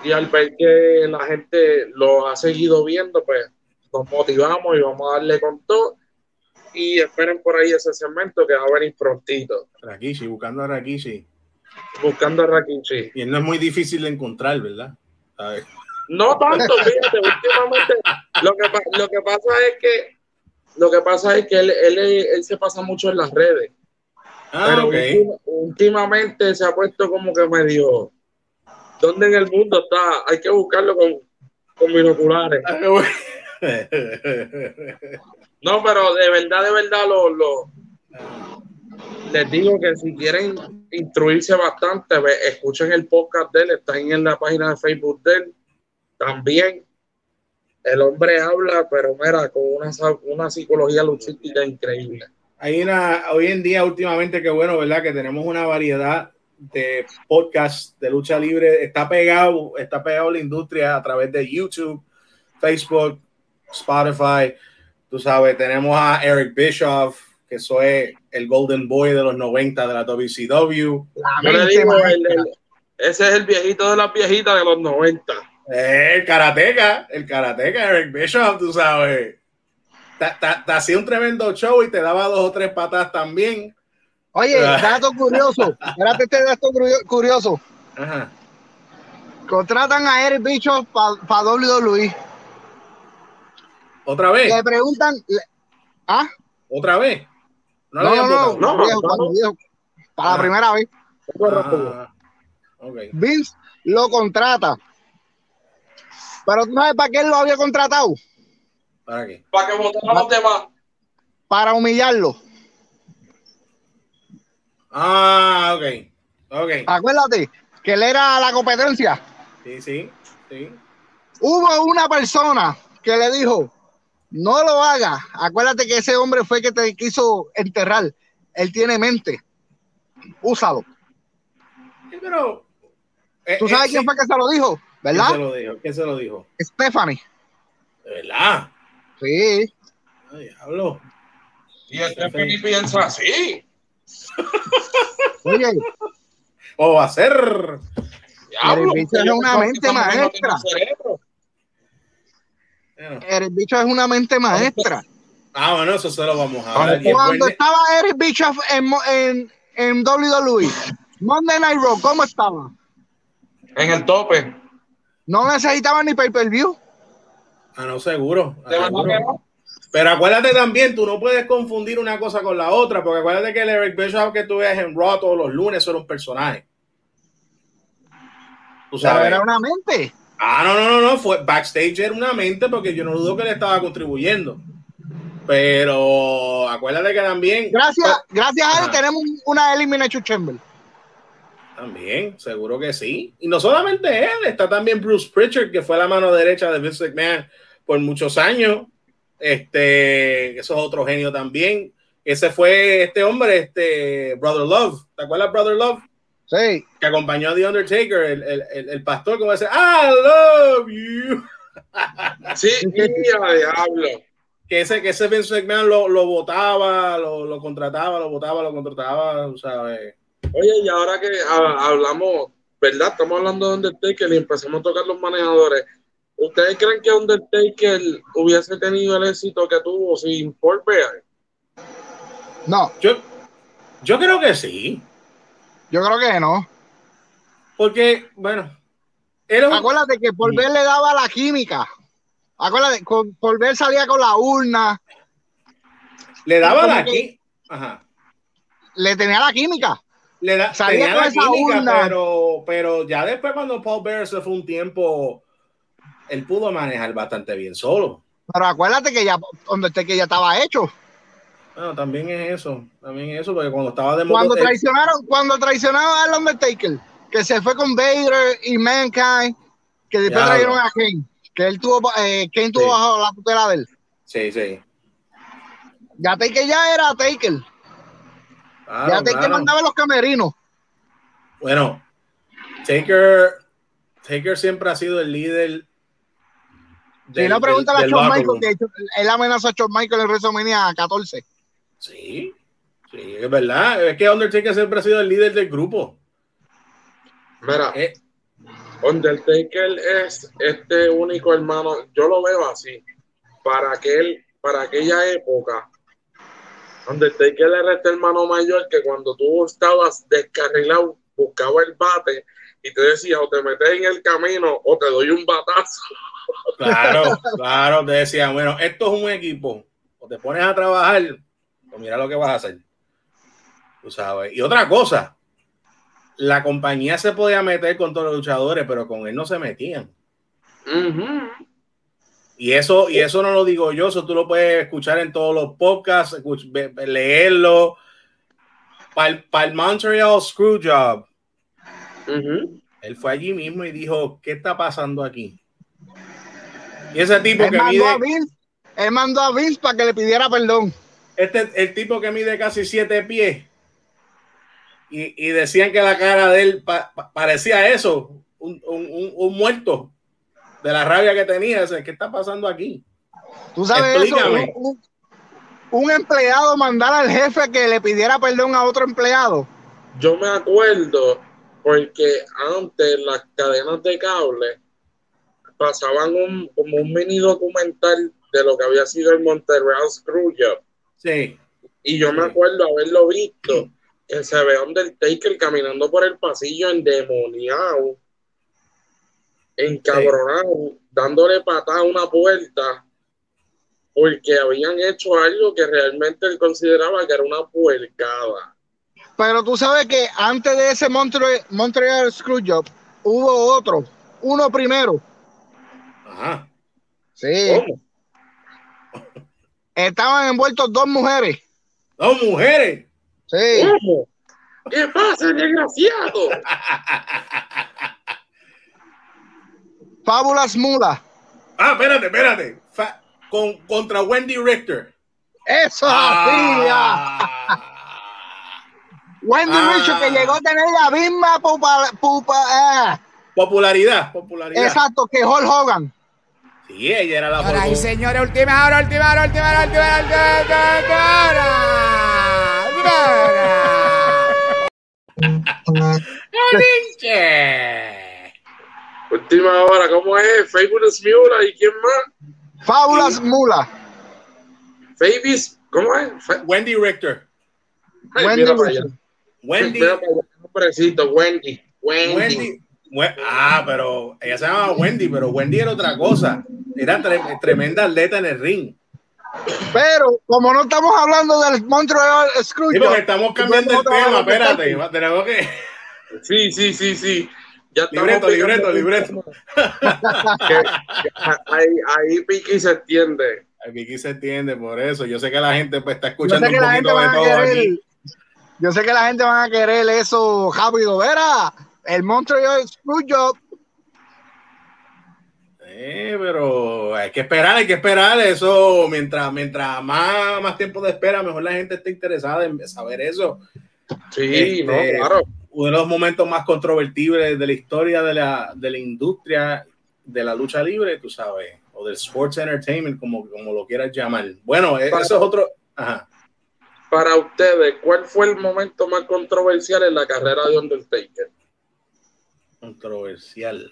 S1: Y al ver que la gente lo ha seguido viendo, pues nos motivamos y vamos a darle con todo. Y esperen por ahí ese segmento que va a venir prontito.
S3: Rakishi, buscando a Rakishi.
S1: Buscando a Rakishi.
S3: Y no es muy difícil de encontrar, ¿verdad?
S1: No tanto, fíjate, últimamente lo que, lo que pasa es que lo que pasa es que él, él, se pasa mucho en las redes. Ah, pero últimamente se ha puesto como que medio. ¿Dónde en el mundo está? Hay que buscarlo con, con binoculares. Ah, no, pero de verdad, de verdad, lo, lo, les digo que si quieren instruirse bastante, escuchen el podcast de él, está en la página de Facebook de él. También el hombre habla, pero mira, con una, una psicología luchística increíble.
S3: Hay una, hoy en día, últimamente, que bueno, ¿verdad? Que tenemos una variedad de podcasts de lucha libre. Está pegado, está pegado la industria a través de YouTube, Facebook, Spotify. Tú sabes, tenemos a Eric Bischoff, que eso es el Golden Boy de los 90 de la WCW.
S1: ese es el viejito de las viejitas de los 90.
S3: El karateca, el karateca, Eric Bishop, tú sabes. Te, hacía un tremendo show y te daba dos o tres patas también.
S2: Oye, ah. dato curioso. Espérate este dato curioso. Ajá. Contratan a Eric Bishop para pa WWE.
S3: ¿Otra vez?
S2: Le preguntan. ¿Ah?
S3: ¿Otra vez?
S2: No, no, no, no, no, Para la ah. primera vez. Ah, okay. Vince lo contrata pero tú sabes para qué él lo había contratado.
S3: ¿Para qué?
S1: Para que votaran los demás.
S2: Para humillarlo.
S3: Ah, ok. Ok.
S2: Acuérdate que él era la competencia.
S3: Sí, sí, sí.
S2: Hubo una persona que le dijo, no lo haga. Acuérdate que ese hombre fue que te quiso enterrar. Él tiene mente. Úsalo.
S3: Sí, pero...
S2: ¿Tú eh, sabes eh, quién fue que se lo dijo? ¿Verdad?
S3: ¿Quién se lo dijo? ¿Quién se lo dijo?
S2: Stephanie.
S3: ¿De verdad?
S2: Sí.
S3: Ay, diablo.
S1: Y Stephanie piensa así.
S2: Oye.
S3: O va a ser.
S2: el bicho es una mente maestra. El bicho es una mente maestra.
S3: Ah, bueno, eso se lo vamos a ver.
S2: Cuando estaba Eric Bischoff en, en, en WWE, Monday Night Raw, ¿cómo estaba?
S1: En el tope.
S2: No necesitaban ni pay-per-view.
S3: Ah, no, seguro. Pero acuérdate también, tú no puedes confundir una cosa con la otra, porque acuérdate que el Eric Bischoff que tú ves en Raw todos los lunes era un personaje.
S2: ¿Tú sabes? era una mente.
S3: Ah, no, no, no, no, fue backstage era una mente porque yo no dudo que le estaba contribuyendo. Pero acuérdate que también.
S2: Gracias, gracias a él tenemos una Elimination Chamber.
S3: También, seguro que sí. Y no solamente él, está también Bruce Pritchard, que fue la mano derecha de Vince McMahon por muchos años. Este, eso es otro genio también. Ese fue este hombre, este Brother Love. ¿Te acuerdas, Brother Love?
S2: Sí.
S3: Que acompañó a The Undertaker, el, el, el pastor, como dice, I love you.
S1: Sí, a diablo.
S3: Que ese, que ese Vince McMahon lo, lo votaba, lo, lo, contrataba, lo votaba, lo contrataba, ¿sabes?
S1: Oye, y ahora que hablamos, ¿verdad? Estamos hablando de Undertaker y empezamos a tocar los manejadores. ¿Ustedes creen que Undertaker hubiese tenido el éxito que tuvo sin Paul Bear?
S2: No.
S3: Yo, yo creo que sí.
S2: Yo creo que no.
S3: Porque, bueno.
S2: Un... Acuérdate que Paul Bear le daba la química. Acuérdate, con, Paul Bear salía con la urna.
S3: Le daba la química. Ajá.
S2: Le tenía la química.
S3: Le da, salía con esa química. Pero, pero ya después cuando Paul Bear se fue un tiempo él pudo manejar bastante bien solo.
S2: Pero acuérdate que ya donde que ya estaba hecho.
S3: Bueno, también es eso, también es eso, porque cuando estaba de
S2: Cuando traicionaron, cuando traicionaron al Undertaker, que se fue con Vader y Mankind, que después ya, trajeron a Kane, que él tuvo, eh, Kane tuvo sí. bajo la tutela de él.
S3: Sí, sí.
S2: Ya Taker ya era Taker. Claro, ya Taker claro. mandaba los camerinos.
S3: Bueno, Taker, Taker siempre ha sido el líder
S2: si no, pregúntale a Shawn Michael, que él amenazó a Shawn Michael en WrestleMania 14.
S3: Sí, sí, es verdad. Es que Undertaker siempre ha sido el líder del grupo.
S1: Mira, eh. Undertaker es este único hermano, yo lo veo así. Para aquel, para aquella época, Undertaker era este hermano mayor que cuando tú estabas descarrilado, buscaba el bate y te decía, o te metes en el camino o te doy un batazo.
S3: Claro, claro, te decía, bueno, esto es un equipo, o te pones a trabajar, o mira lo que vas a hacer. Tú sabes. Y otra cosa, la compañía se podía meter con todos los luchadores, pero con él no se metían.
S1: Uh -huh.
S3: Y eso, y eso no lo digo yo, eso tú lo puedes escuchar en todos los podcasts, leerlo. Para pa el Montreal Screwjob,
S1: uh -huh.
S3: él fue allí mismo y dijo, ¿qué está pasando aquí? Y ese tipo
S2: él
S3: que
S2: mandó
S3: mide.
S2: A Vince, él mandó a Vince para que le pidiera perdón.
S3: Este, el tipo que mide casi siete pies. Y, y decían que la cara de él pa, pa, parecía eso, un, un, un, muerto de la rabia que tenía. ¿Qué está pasando aquí?
S2: Tú sabes Explícame. eso. Un, un, empleado mandar al jefe que le pidiera perdón a otro empleado.
S1: Yo me acuerdo porque antes las cadenas de cable pasaban un, como un mini documental de lo que había sido el Montreal Screwjob.
S3: Sí.
S1: Y yo
S3: sí.
S1: me acuerdo haberlo visto, que se ve Undertaker caminando por el pasillo endemoniado, encabronado, sí. dándole patada a una puerta, porque habían hecho algo que realmente él consideraba que era una puercada.
S2: Pero tú sabes que antes de ese Montreal, Montreal Screwjob hubo otro, uno primero.
S3: Ajá.
S2: Sí. ¿Cómo? Estaban envueltos dos mujeres.
S3: ¿Dos mujeres?
S2: Sí.
S1: ¿Cómo? ¿Qué pasa, desgraciado?
S2: Fábulas Mula.
S3: Ah, espérate, espérate. Fa con, contra Wendy Richter.
S2: Eso, ah. sí, Wendy ah. Richter que llegó a tener la misma pupa, pupa, eh.
S3: popularidad, popularidad.
S2: Exacto, que Hulk Hogan.
S3: Sí, ella era la
S5: Ahora, y señores, última hora, última hora, última hora, última hora,
S1: última hora, ¿cómo es? Fabulous Mula y quién más?
S2: Fábulas Mula.
S1: Fabius, ¿cómo es?
S3: Wendy Richter.
S2: Ay, Wendy Richter.
S3: Wendy.
S1: Wendy. Wendy.
S3: Wendy. Ah, pero ella se llamaba Wendy, pero Wendy era otra cosa. Era tre tremenda atleta en el ring.
S2: Pero como no estamos hablando del Montreal Screwjob,
S3: sí, porque estamos cambiando el tema, espérate, tenemos que.
S1: Sí, sí, sí, sí. Ya
S3: libreto, libreto, libreto.
S1: que, que ahí, ahí Piki se entiende.
S3: Ahí Piki se entiende, por eso. Yo sé que la gente pues, está escuchando un poquito de todo querer, aquí.
S2: Yo sé que la gente va a querer eso rápido. Verá, el Montreal Screwjob.
S3: ¿Eh? Eh, pero hay que esperar, hay que esperar eso. Mientras, mientras más, más tiempo de espera, mejor la gente está interesada en saber eso.
S1: Sí, no,
S3: Este,
S1: claro.
S3: Uno de los momentos más controvertibles de la historia de la, de la industria de la lucha libre, tú sabes, o del sports entertainment, como, como lo quieras llamar. Bueno, e- eso es otro. Ajá.
S1: Para ustedes, ¿cuál fue el momento más controversial en la carrera de Undertaker?
S3: Controversial.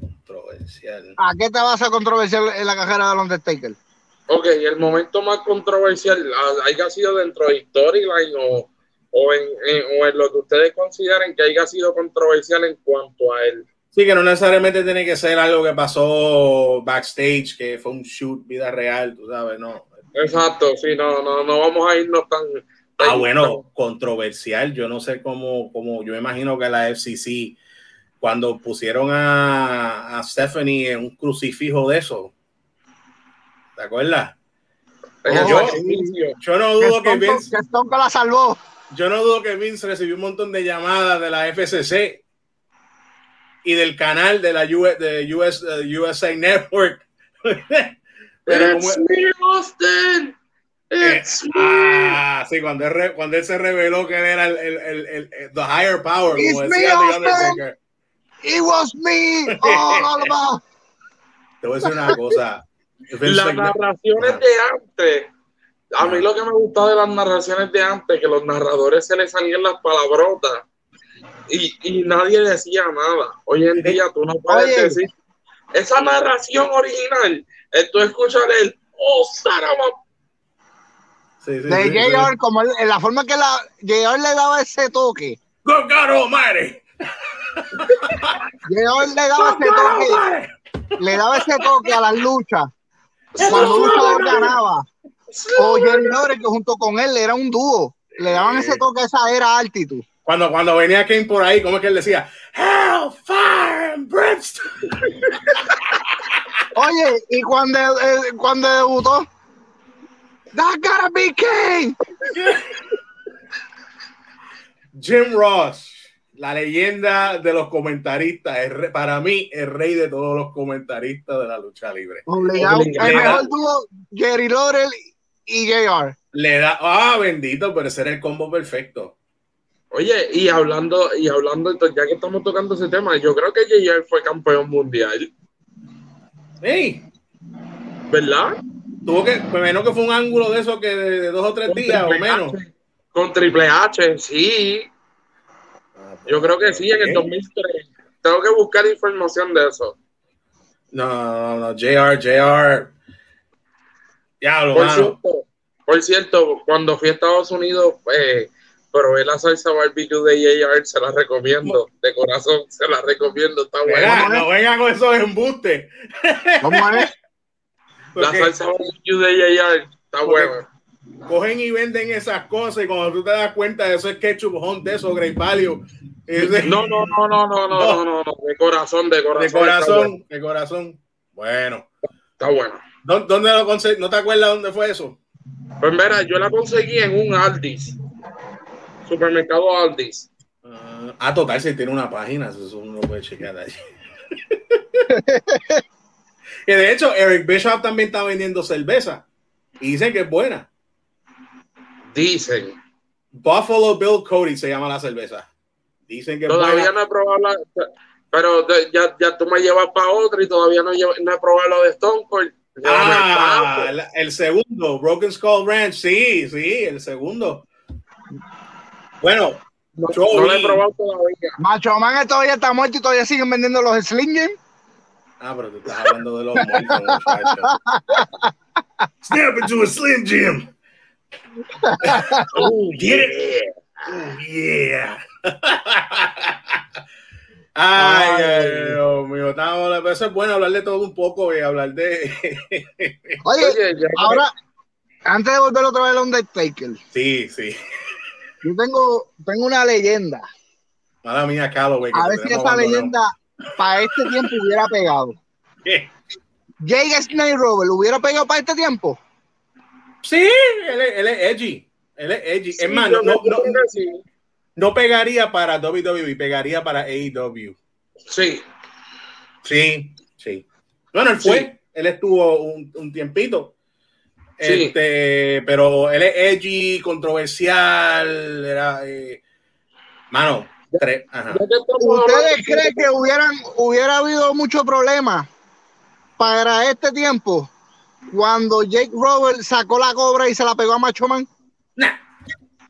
S3: Controversial.
S2: ¿A qué te vas a controversial en la carrera del Undertaker?
S1: Ok, el momento más controversial, haya sido dentro de Storyline o, o, en, en- o en lo que ustedes consideren que haya sido controversial en cuanto a él.
S3: Sí, que no necesariamente tiene que ser algo que pasó backstage, que fue un shoot, vida real, tú sabes, no.
S1: Exacto, sí, no, no, no vamos a irnos tan.
S3: Ah,
S1: tan-
S3: bueno, controversial. Yo no sé cómo, cómo yo me imagino que la FCC, cuando pusieron a, a Stephanie en un crucifijo de eso, ¿te acuerdas?
S2: Oh.
S3: Yo no
S2: Que
S3: dudo que Vince,
S2: que Cold la salvó.
S3: Yo no dudo que Vince recibió un montón de llamadas de la FCC y del canal de la US, de US, eh, USA Network. Pero como-
S1: It's me, Austin.
S3: Eh,
S1: It's me.
S3: ah, sí, cuando él, re- cuando él se reveló que él era el, el, el, el- el- the higher power,
S2: It's
S3: como
S2: me,
S3: decía The
S2: Austin.
S3: Undertaker.
S2: It was me. All about.
S3: Te voy a decir una cosa.
S1: Las narraciones de antes. A mí lo que me gustaba de las narraciones de antes, que los narradores se les salían las palabrotas y, y nadie decía nada. Hoy en día tú no puedes
S2: Oye.
S1: decir esa narración original. Tú escuchas el oh, sarama.
S3: Sí, sí,
S2: De
S3: sí, sí.
S2: JR, como en la forma que la JR le daba ese toque.
S3: Good God Almighty.
S2: JR le daba ese toque. Le daba ese toque a las luchas. Cuando luchador ganaba. O Jerry Lawler, que junto con él era un dúo. Le daban ese toque a esa era altitud.
S3: Cuando, cuando venía Kane por ahí, ¿cómo es que él decía? Hell, fire and brimstone.
S2: Oye, y cuando, eh, cuando debutó, That gotta be Kane.
S3: Jim Ross, la leyenda de los comentaristas, el para mí, el rey de todos los comentaristas de la lucha libre.
S2: Obligado. El mejor dúo, Jerry Lawler y JR.
S3: Le da, ah, bendito, pero ese era el combo perfecto.
S1: Oye, y hablando, y hablando, entonces, ya que estamos tocando ese tema, yo creo que JR fue campeón mundial,
S3: ¡Ey!
S1: ¿verdad?
S3: Tuvo que, me imagino que fue un ángulo de eso que de, de dos o tres
S1: Con
S3: días o menos.
S1: H. Con Triple H, sí. Yo creo que sí, en el
S3: Ok.
S1: 2003. Tengo que buscar información de eso.
S3: No, no, no, JR, JR. Diablo,
S1: Por
S3: mano.
S1: cierto, por cierto, cuando fui a Estados Unidos, eh, probé la salsa barbecue de JR, se la recomiendo, de corazón, se la recomiendo, está buena.
S3: no vengan con esos embustes.
S2: ¿Cómo es?
S1: La salsa barbecue de JR está buena.
S3: cogen y venden esas cosas y cuando tú te das cuenta de eso es ketchup hunt de eso, Great Value.
S1: No, no, no, no, no, no, no, no, no, de corazón, de corazón.
S3: de corazón, de corazón. Bueno,
S1: Está bueno.
S3: ¿Dó- ¿dónde lo conseguí? ¿No te acuerdas dónde fue eso?
S1: Pues mira, yo la conseguí en un Aldis, supermercado Aldis.
S3: Ah, ah, total, si tiene una página, eso uno lo puede chequear allí. y de hecho, Eric Bishop también está vendiendo cerveza y dicen que es buena.
S1: Dicen.
S3: Buffalo Bill Cody se llama la cerveza. Dicen que es
S1: Todavía
S3: buena.
S1: no he probado la. Pero de- ya, ya tú me llevas para otra y todavía no, llevo- no he probado lo de Stone Cold.
S3: Ah, la- el segundo, Broken Skull Ranch, sí, sí, el segundo. Bueno,
S1: No,
S3: Yo
S1: no lo he probado todavía.
S2: Macho Man todavía está muerto y todavía siguen vendiendo los Slim Jim.
S3: ah, pero tú estás hablando de los muertos, muchacho. Snap into a Slim Jim.
S1: Oh,
S3: it? Oh, yeah. Ay, ay, Dios mío, estamos, eso es bueno hablar de todo un poco y hablar de.
S2: Oye,
S1: Oye,
S2: ahora, antes de volver otra vez a Undertaker,
S3: sí, sí.
S2: yo tengo, tengo una leyenda.
S3: Mala mía, Calloway.
S2: A ver si esa
S3: abandonado.
S2: leyenda para este tiempo hubiera pegado.
S3: ¿Qué?
S2: Jake Snake Rover hubiera pegado para este tiempo.
S3: Sí, él, es- él es edgy. Él es edgy.
S1: Sí,
S3: es más, no, no, no,
S1: sí.
S3: No pegaría para WWE, pegaría para AEW.
S1: Sí,
S3: Sí, sí. Bueno, él fue, él estuvo un, un tiempito.
S1: Sí.
S3: Este, pero él es edgy, controversial, era eh, mano, tres, ajá.
S2: ¿Ustedes creen que hubieran, hubiera habido mucho problema para este tiempo cuando Jake Roberts sacó la cobra y se la pegó a Macho Man?
S3: Nah,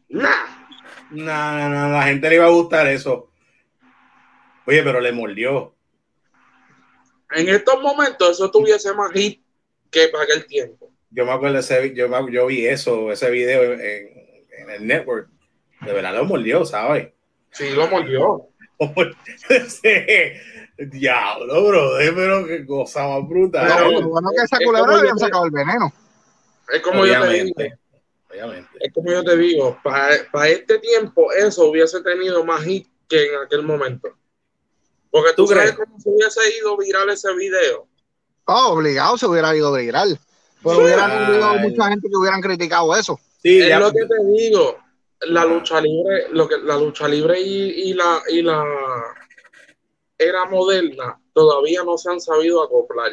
S1: Nah.
S3: No, no, no, la gente le iba a gustar eso. Oye, pero le mordió.
S1: En estos momentos eso tuviese más hit que para aquel tiempo.
S3: Yo me acuerdo de ese, yo, me- yo vi eso, ese video en, en el network. De verdad lo mordió, ¿sabes?
S1: Sí, lo mordió.
S3: Diablo, bro, pero qué cosa más brutal.
S2: Pero bueno que esa
S1: es
S2: culebra habían sacado el veneno.
S1: Es como yo te.
S3: Obviamente.
S1: Es como yo te digo, para este tiempo eso hubiese tenido más hit que en aquel momento. Porque tú,
S3: ¿Tú
S1: sabes
S3: crees?
S1: cómo se hubiese ido viral ese video.
S2: Oh, obligado se hubiera ido viral. Pero
S1: Sí.
S2: habido
S3: Ay.
S2: mucha gente que hubieran criticado eso.
S3: Sí,
S1: es
S3: ya-
S1: lo que te digo. La lucha libre, lo que la lucha libre y, y la y la era moderna todavía no se han sabido acoplar.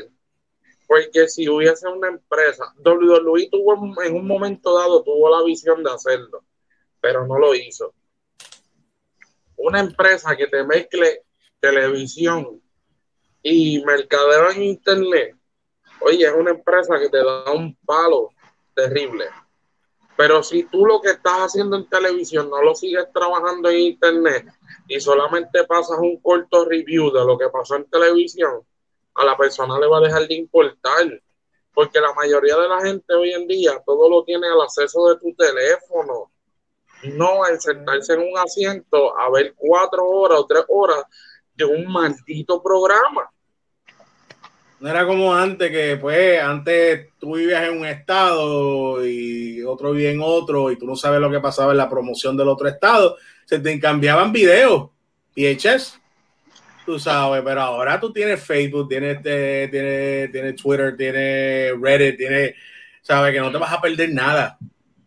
S1: Porque si hubiese una empresa, WWE tuvo en- un momento dado tuvo la visión de hacerlo, pero no lo hizo. Una empresa que te mezcle televisión y mercadeo en internet, oye, es una empresa que te da un palo terrible. Pero si tú lo que estás haciendo en televisión no lo sigues trabajando en internet y solamente pasas un corto review de lo que pasó en televisión, a la persona le va a dejar de importar. Porque la mayoría de la gente hoy en día todo lo tiene al acceso de tu teléfono. No en sentarse en un asiento a ver cuatro horas o tres horas de un maldito programa.
S3: No era como antes, que pues antes tú vivías en un estado y otro vivía en otro y tú no sabes lo que pasaba en la promoción del otro estado. Se te cambiaban videos, VHS, tú sabes, pero ahora tú tienes Facebook, tienes, este, tienes, tienes Twitter, tienes Reddit, tienes, sabes que no te vas a perder nada.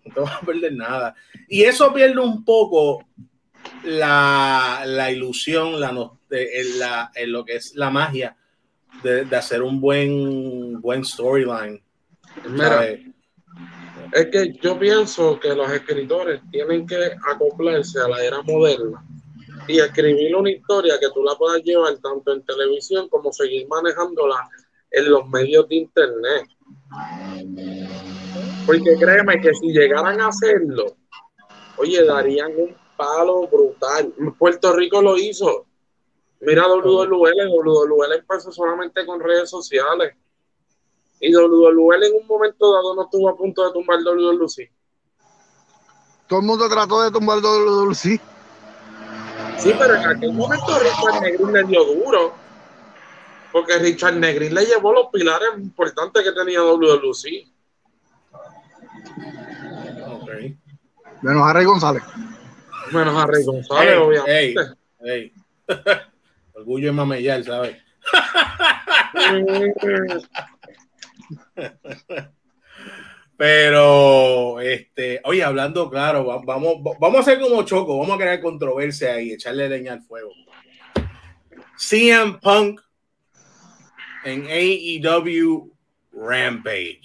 S3: No te vas a perder nada. Y eso pierde un poco la, la ilusión, la, no- de- en, la, en lo que es la magia de, de hacer un buen, buen storyline.
S1: Mira. Es que yo pienso que los escritores tienen que acoplarse a la era moderna y escribir una historia que tú la puedas llevar tanto en televisión como seguir manejándola en los medios de internet. Porque créeme que si llegaran a hacerlo, oye, darían un palo brutal. Puerto Rico lo hizo. Mira WWL, WWL empezó solamente con redes sociales. Y WWL en un momento dado no estuvo a punto de tumbar WWC.
S2: Todo el mundo trató de tumbar WWC.
S1: Sí, pero en aquel momento Richard Negrin le dio duro. Porque Richard Negrin le llevó los pilares importantes que tenía WWC.
S3: Ok.
S2: Menos a Rey González.
S1: Menos a Rey González,
S3: Ey,
S1: obviamente.
S3: ey, ey. Orgullo es mamellar, ¿sabes? Pero, este, oye, hablando claro, va- vamos, vamos a hacer como Choco, vamos a crear controversia y echarle leña al fuego. CM Punk en AEW Rampage.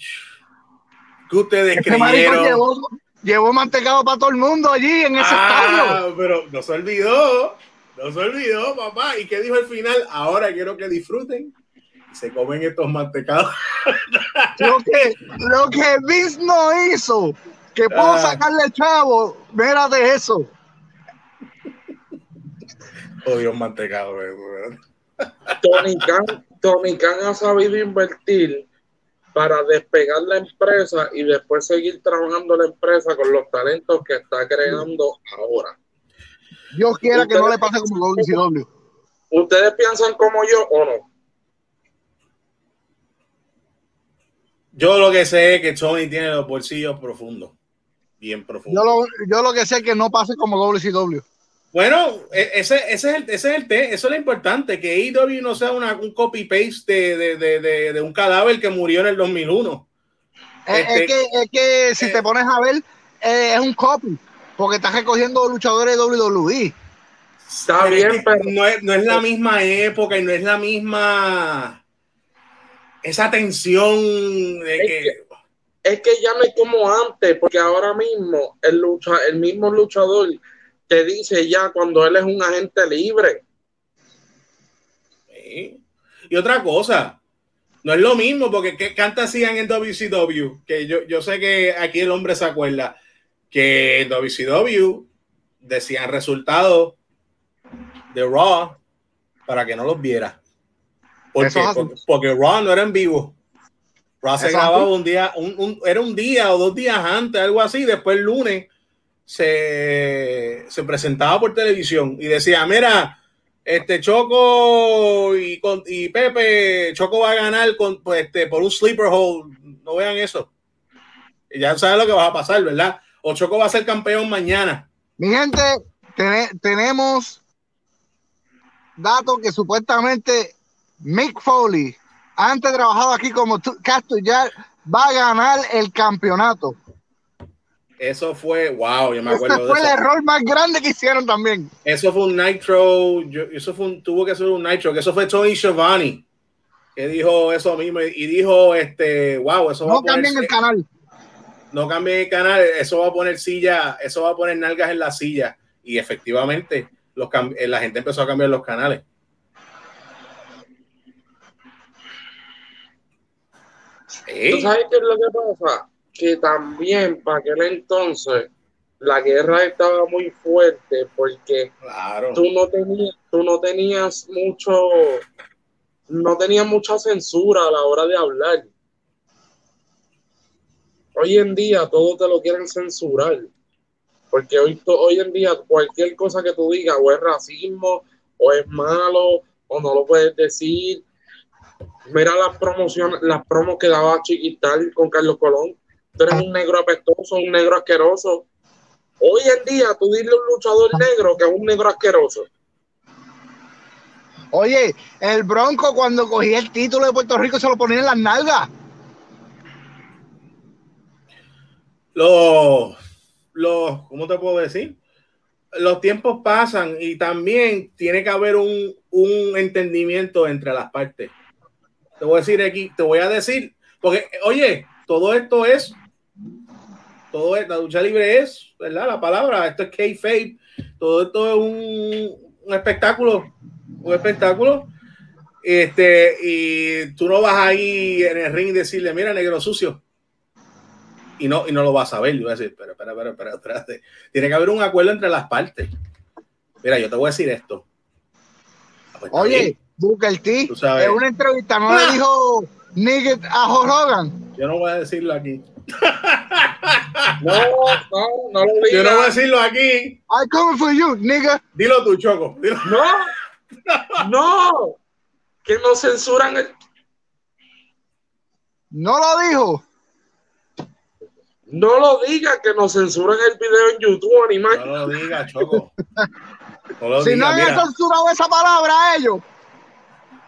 S3: ¿Qué ustedes
S2: marico
S3: creyeron?
S2: llevó, llevó mantecado para todo el mundo allí en ese estadio.
S3: Ah, pero no se olvidó, no se olvidó, papá. ¿Y qué dijo al final? Ahora quiero que disfruten se comen estos mantecados.
S2: Lo que, lo que Vince no hizo, que puedo
S3: Ah.
S2: sacarle chavo, mírate eso.
S3: Odio mantecados, weón.
S1: Tony Khan, Tony Khan ha sabido invertir para despegar la empresa y después seguir trabajando la empresa con los talentos que está creando ahora.
S2: Dios quiera que no le pase como WCW.
S1: ¿Ustedes piensan como yo o no?
S3: Yo lo que sé es que Tony tiene los bolsillos profundos, bien
S2: Yo
S3: profundos.
S2: lo, yo lo que sé es que no pase como WCW.
S3: Bueno, e- ese, ese, es el, ese es el té, eso es lo importante, que AEW no sea una, un copy-paste de, de, de, de, de un cadáver que murió en el 2001.
S2: Es,
S3: Este-
S2: es que, es que si
S3: eh.
S2: te pones a ver, eh, es un copy, porque estás recogiendo luchadores de WWE.
S1: Está bien, pero
S3: no es, no es la misma época y no es la misma. Esa tensión de
S1: Es
S3: que,
S1: que- Es que ya no es como antes, porque ahora mismo el, lucha, el mismo luchador te dice ya cuando él es un agente libre.
S3: Sí. Y otra cosa, no es lo mismo, porque ¿qué canta hacían en WCW? Que yo, yo sé que aquí el hombre se acuerda que en WCW decían resultados de Raw para que no los viera. ¿Por
S2: Eso
S3: qué?
S2: es así.
S3: Porque, porque Raw no era en vivo. Raw se grababa un día, un, un- era un día o dos días antes, algo así. Después el lunes se, se presentaba por televisión y decía, mira, este Choco y, con, y Pepe, Choco va a ganar con, pues, este, por un sleeper hold. No vean eso. Y ya sabes lo que va a pasar, ¿verdad? O Choco va a ser campeón mañana.
S2: Mi gente, tene- tenemos datos que supuestamente Mick Foley, antes trabajado aquí como Castellar, va a ganar el campeonato.
S3: Eso fue, wow, yo me
S2: Ese
S3: acuerdo
S2: fue
S3: de
S2: el
S3: eso.
S2: error más grande que hicieron también.
S3: Eso fue un Nitro, yo- eso fue un, tuvo que ser un Nitro, que eso fue Tony Schiavone que dijo eso mismo y dijo, este, wow, eso va a poner,
S2: cambien el canal.
S3: no cambien el canal, eso va a poner silla, eso va a poner nalgas en la silla y efectivamente los eh, la gente empezó a cambiar los canales.
S1: ¿Tú sabes qué es lo que pasa? Que también para aquel entonces la guerra estaba muy fuerte porque
S3: claro.
S1: tú no tenías, tú no tenías mucho, no tenías mucha censura a la hora de hablar. Hoy en día todo te lo quieren censurar. Porque hoy, hoy en día cualquier cosa que tú digas o es racismo o es malo o no lo puedes decir. Mira las promociones, las promos que daba Chiquital con Carlos Colón. Tú eres un negro apestoso, un negro asqueroso. Hoy en día tú dile a un luchador negro que es un negro asqueroso.
S2: Oye, el Bronco cuando cogía el título de Puerto Rico se lo ponía en las nalgas.
S3: los, los, ¿cómo te puedo decir? Los tiempos pasan y también tiene que haber un, un entendimiento entre las partes. Te voy a decir aquí, te voy a decir, porque, oye, todo esto es, todo es, la lucha libre es, ¿verdad? La palabra, esto es kayfabe, todo esto es un, espectáculo, un espectáculo. Este, y tú no vas ahí en el ring y decirle, mira, negro sucio, y no, y no lo vas a ver. Yo voy a decir, espera, espera, espera, espera, espérate. Tiene que haber un acuerdo entre las partes. Mira, yo te voy a decir esto.
S2: Oye. Booker T,
S3: Tú sabes.
S2: en una entrevista no le dijo Nigget a Hulk Hogan.
S3: yo no voy a decirlo aquí.
S1: No, no, no lo
S3: Yo no voy a
S1: digas.
S3: decirlo aquí.
S2: I coming for you, nigga.
S3: Dilo tú, Choco. Dilo.
S1: No, no, que no censuran el.
S2: No lo dijo.
S1: No lo digas que nos censuran el video en YouTube, animal.
S3: No lo digas, Choco. No lo
S2: Si no
S3: digas,
S2: han
S3: mira.
S2: censurado esa palabra a ellos.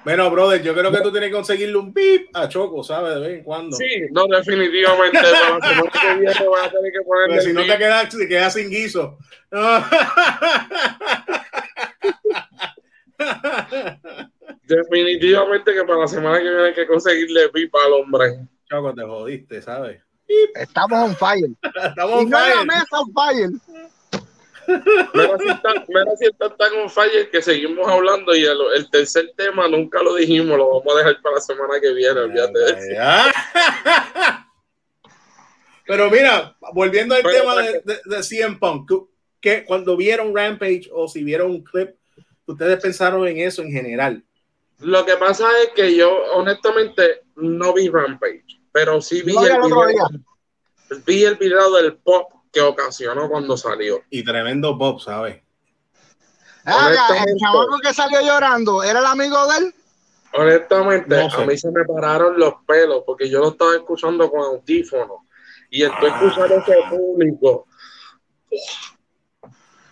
S3: Bueno, brother, yo creo que tú tienes que conseguirle un pip a Choco, ¿sabes? De vez en cuando.
S1: Sí, no, definitivamente. Para la semana que viene voy a tener que ponerle.
S3: Porque si no te quedas, te quedas sin guiso.
S1: Definitivamente que para la semana que viene hay que conseguirle pipa al hombre.
S3: Choco, te jodiste, ¿sabes?
S2: Estamos on fire.
S3: Estamos
S2: Y no en la
S3: fire.
S2: mesa on fire.
S1: Mira si está- mira si está tan on fire que seguimos hablando y el, el tercer tema nunca lo dijimos, lo vamos a dejar para la semana que viene, olvídate de eso.
S3: Pero mira, volviendo al
S1: Pero,
S3: tema de, de, de CM Punk, que cuando vieron Rampage o si vieron un clip, ustedes pensaron en eso en general.
S1: Lo que pasa es que yo honestamente no vi Rampage, pero sí vi,
S2: No
S1: el, video, vi el video del pop que ocasionó cuando salió.
S3: Y tremendo Bob, ¿sabes?
S2: El
S1: Honestamente.
S2: chamaco que salió llorando, ¿era el amigo de él?
S1: Honestamente,
S3: No sé.
S1: a mí se me pararon los pelos porque yo lo estaba escuchando con audífonos y entonces
S3: Ah.
S1: escuchar ese público.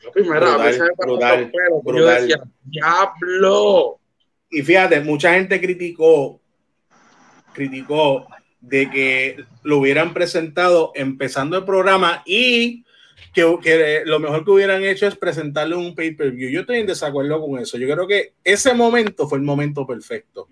S1: Papi, mira, a mí
S3: Brutal,
S1: se me pararon
S3: brutal,
S1: los pelos. Yo decía, diablo.
S3: Y fíjate, mucha gente criticó, criticó de que lo hubieran presentado empezando el programa y que, que lo mejor que hubieran hecho es presentarle un pay-per-view. Yo estoy en desacuerdo con eso. Yo creo que ese momento fue el momento perfecto.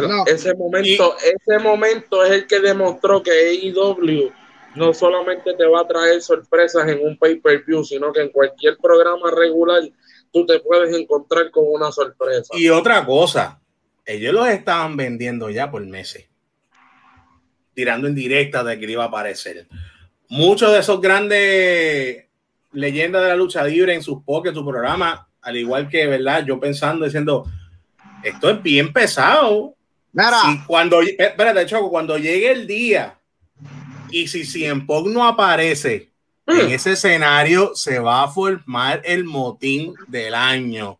S1: No. Ese momento, y, ese momento es el que demostró que AEW no solamente te va a traer sorpresas en un pay-per-view, sino que en cualquier programa regular tú te puedes encontrar con una sorpresa.
S3: Y otra cosa, ellos los estaban vendiendo ya por meses, tirando en directa de que iba a aparecer. Muchos de esos grandes leyendas de la lucha libre en sus pokés, su programa, al igual que, ¿verdad? Yo pensando, diciendo, esto es bien pesado. Y cuando, eh, espérate, Choco, cuando llegue el día y si Cien no aparece en mm. ese escenario, se va a formar el motín del año.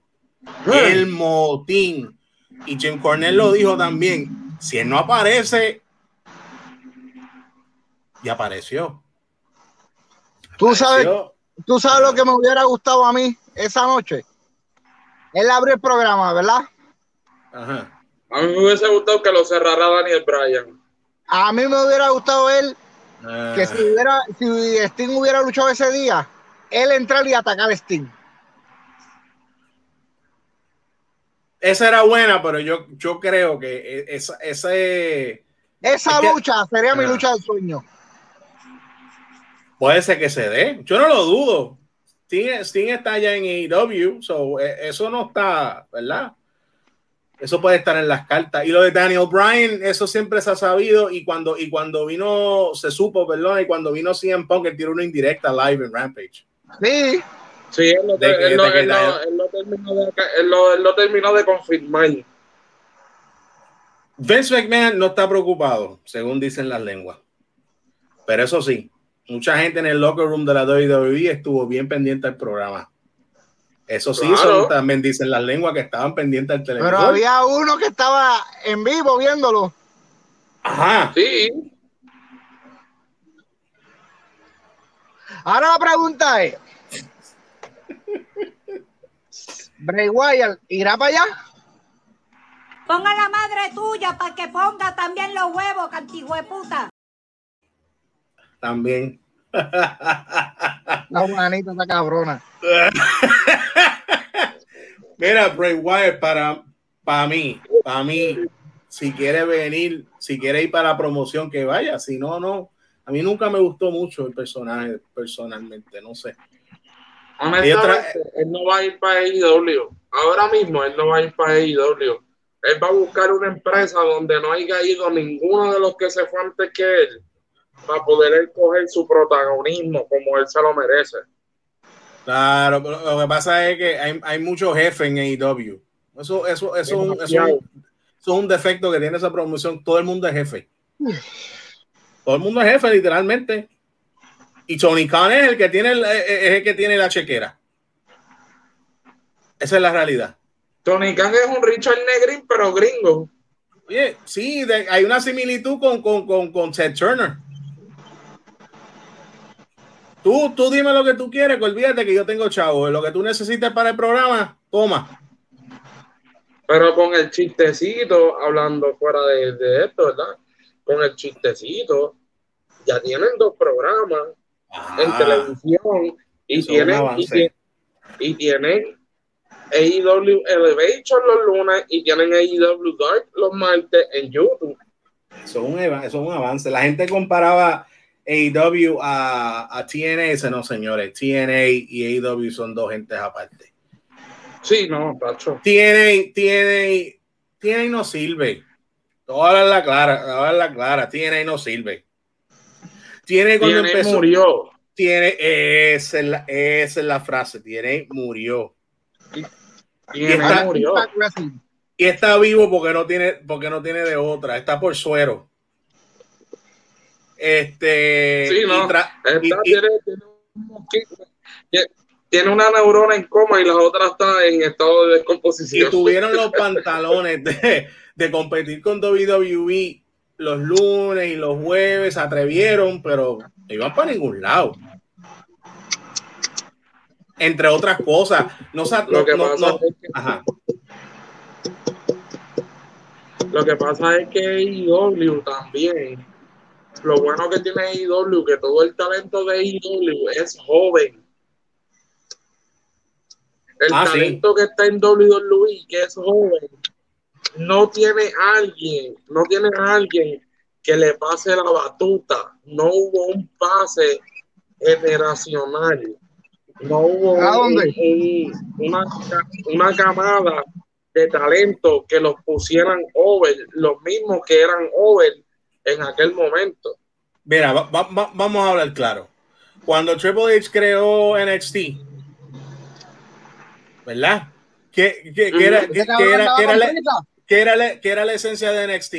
S3: Mm. El motín. Y Jim Cornell lo dijo también. Si él no aparece, y apareció.
S2: Tú sabes, tú sabes lo que me hubiera gustado a mí esa noche. Él abrió el programa, ¿verdad?
S1: Ajá. A mí me hubiese gustado que lo cerrara Daniel Bryan.
S2: A mí me hubiera gustado él que si, hubiera, si Sting hubiera luchado ese día, él entrar y atacar a Sting.
S3: Esa era buena, pero yo, yo creo que e, esa, ese,
S2: esa lucha sería mi lucha del sueño.
S3: Puede ser que se dé. Yo no lo dudo. Sting, está ya en AEW, so, e, eso no está, ¿verdad? Eso puede estar en las cartas. Y lo de Daniel Bryan, eso siempre se ha sabido. Y cuando, y cuando vino, se supo, perdón, y cuando vino CM Punk, él tiró una indirecta live en Rampage.
S2: Sí.
S1: Sí, él lo, terminó, de, confirmar.
S3: Vince McMahon no está preocupado, según dicen las lenguas. Pero eso sí, mucha gente en el locker room de la WWE estuvo bien pendiente del programa. Eso sí, también dicen las lenguas que estaban pendientes del televisor.
S2: Pero había uno que estaba en vivo viéndolo.
S3: Ajá.
S1: Sí.
S2: Ahora la pregunta es: Bray Wyatt irá para allá.
S6: Ponga la madre tuya para que ponga también los huevos, cantigo de puta.
S3: También.
S2: La manita está cabrona.
S3: Mira, Bray Wyatt, para, para mí, para mí, si quiere venir, si quiere ir para la promoción, que vaya. Si no, no. A mí nunca me gustó mucho el personaje, personalmente, no sé.
S1: él no va a ir para AEW. Ahora mismo él no va a ir para AEW. Él va a buscar una empresa donde no haya ido ninguno de los que se fue antes que él para poder él coger su protagonismo como él se lo merece.
S3: Claro, lo que pasa es que hay, hay muchos jefes en AEW. Eso, eso, eso, eso, eso, es un defecto que tiene esa promoción. Todo el mundo es jefe. Todo el mundo es jefe, literalmente. Y Tony Khan es el que tiene, es el que tiene la chequera. Esa es la realidad.
S1: Tony Khan es un Richard Negrin, pero gringo.
S3: Oye, sí, hay una similitud con, con, con, con Ted Turner. Tú, tú dime lo que tú quieres, que olvídate que yo tengo chavo. Lo que tú necesites para el programa, toma.
S1: Pero con el chistecito, hablando fuera de, esto, ¿verdad? Con el chistecito, ya tienen dos programas en ah. televisión y tienen, y tienen, AEW Elevation los lunes y tienen AEW Dark los martes en YouTube.
S3: Eso es un, eso es un avance. La gente comparaba AEW a, a TNA, no señores, TNA y AEW son dos gentes aparte.
S1: Sí, no, Pacho.
S3: TNA, TNA, TNA no sirve. Toda la clara, toda la clara, TNA no sirve. TNA cuando empezó.
S1: murió.
S3: Tiene, esa es, la, esa es la frase, TNA murió.
S1: Y, está, murió.
S3: y está vivo porque no tiene, porque no tiene de otra, está por suero. Este,
S1: sí, no. tiene, una neurona en coma y la otra está en estado de descomposición.
S3: Y tuvieron los pantalones de, de competir con WWE los lunes y los jueves, se atrevieron, pero no iban para ningún lado. Entre otras cosas, no,
S1: lo que pasa es que, ajá. Lo que pasa es que IW también lo bueno que tiene AEW, que todo el talento de AEW es joven. El ah, talento que está en WWE, que es joven, no tiene alguien, no tiene alguien que le pase la batuta. No hubo un pase generacional. No hubo una, una camada de talento que los pusieran over, los mismos que eran over en aquel momento.
S3: Mira, vamos a hablar claro. Cuando Triple H creó NXT, ¿verdad? ¿Qué, era, era, la, esencia de NXT?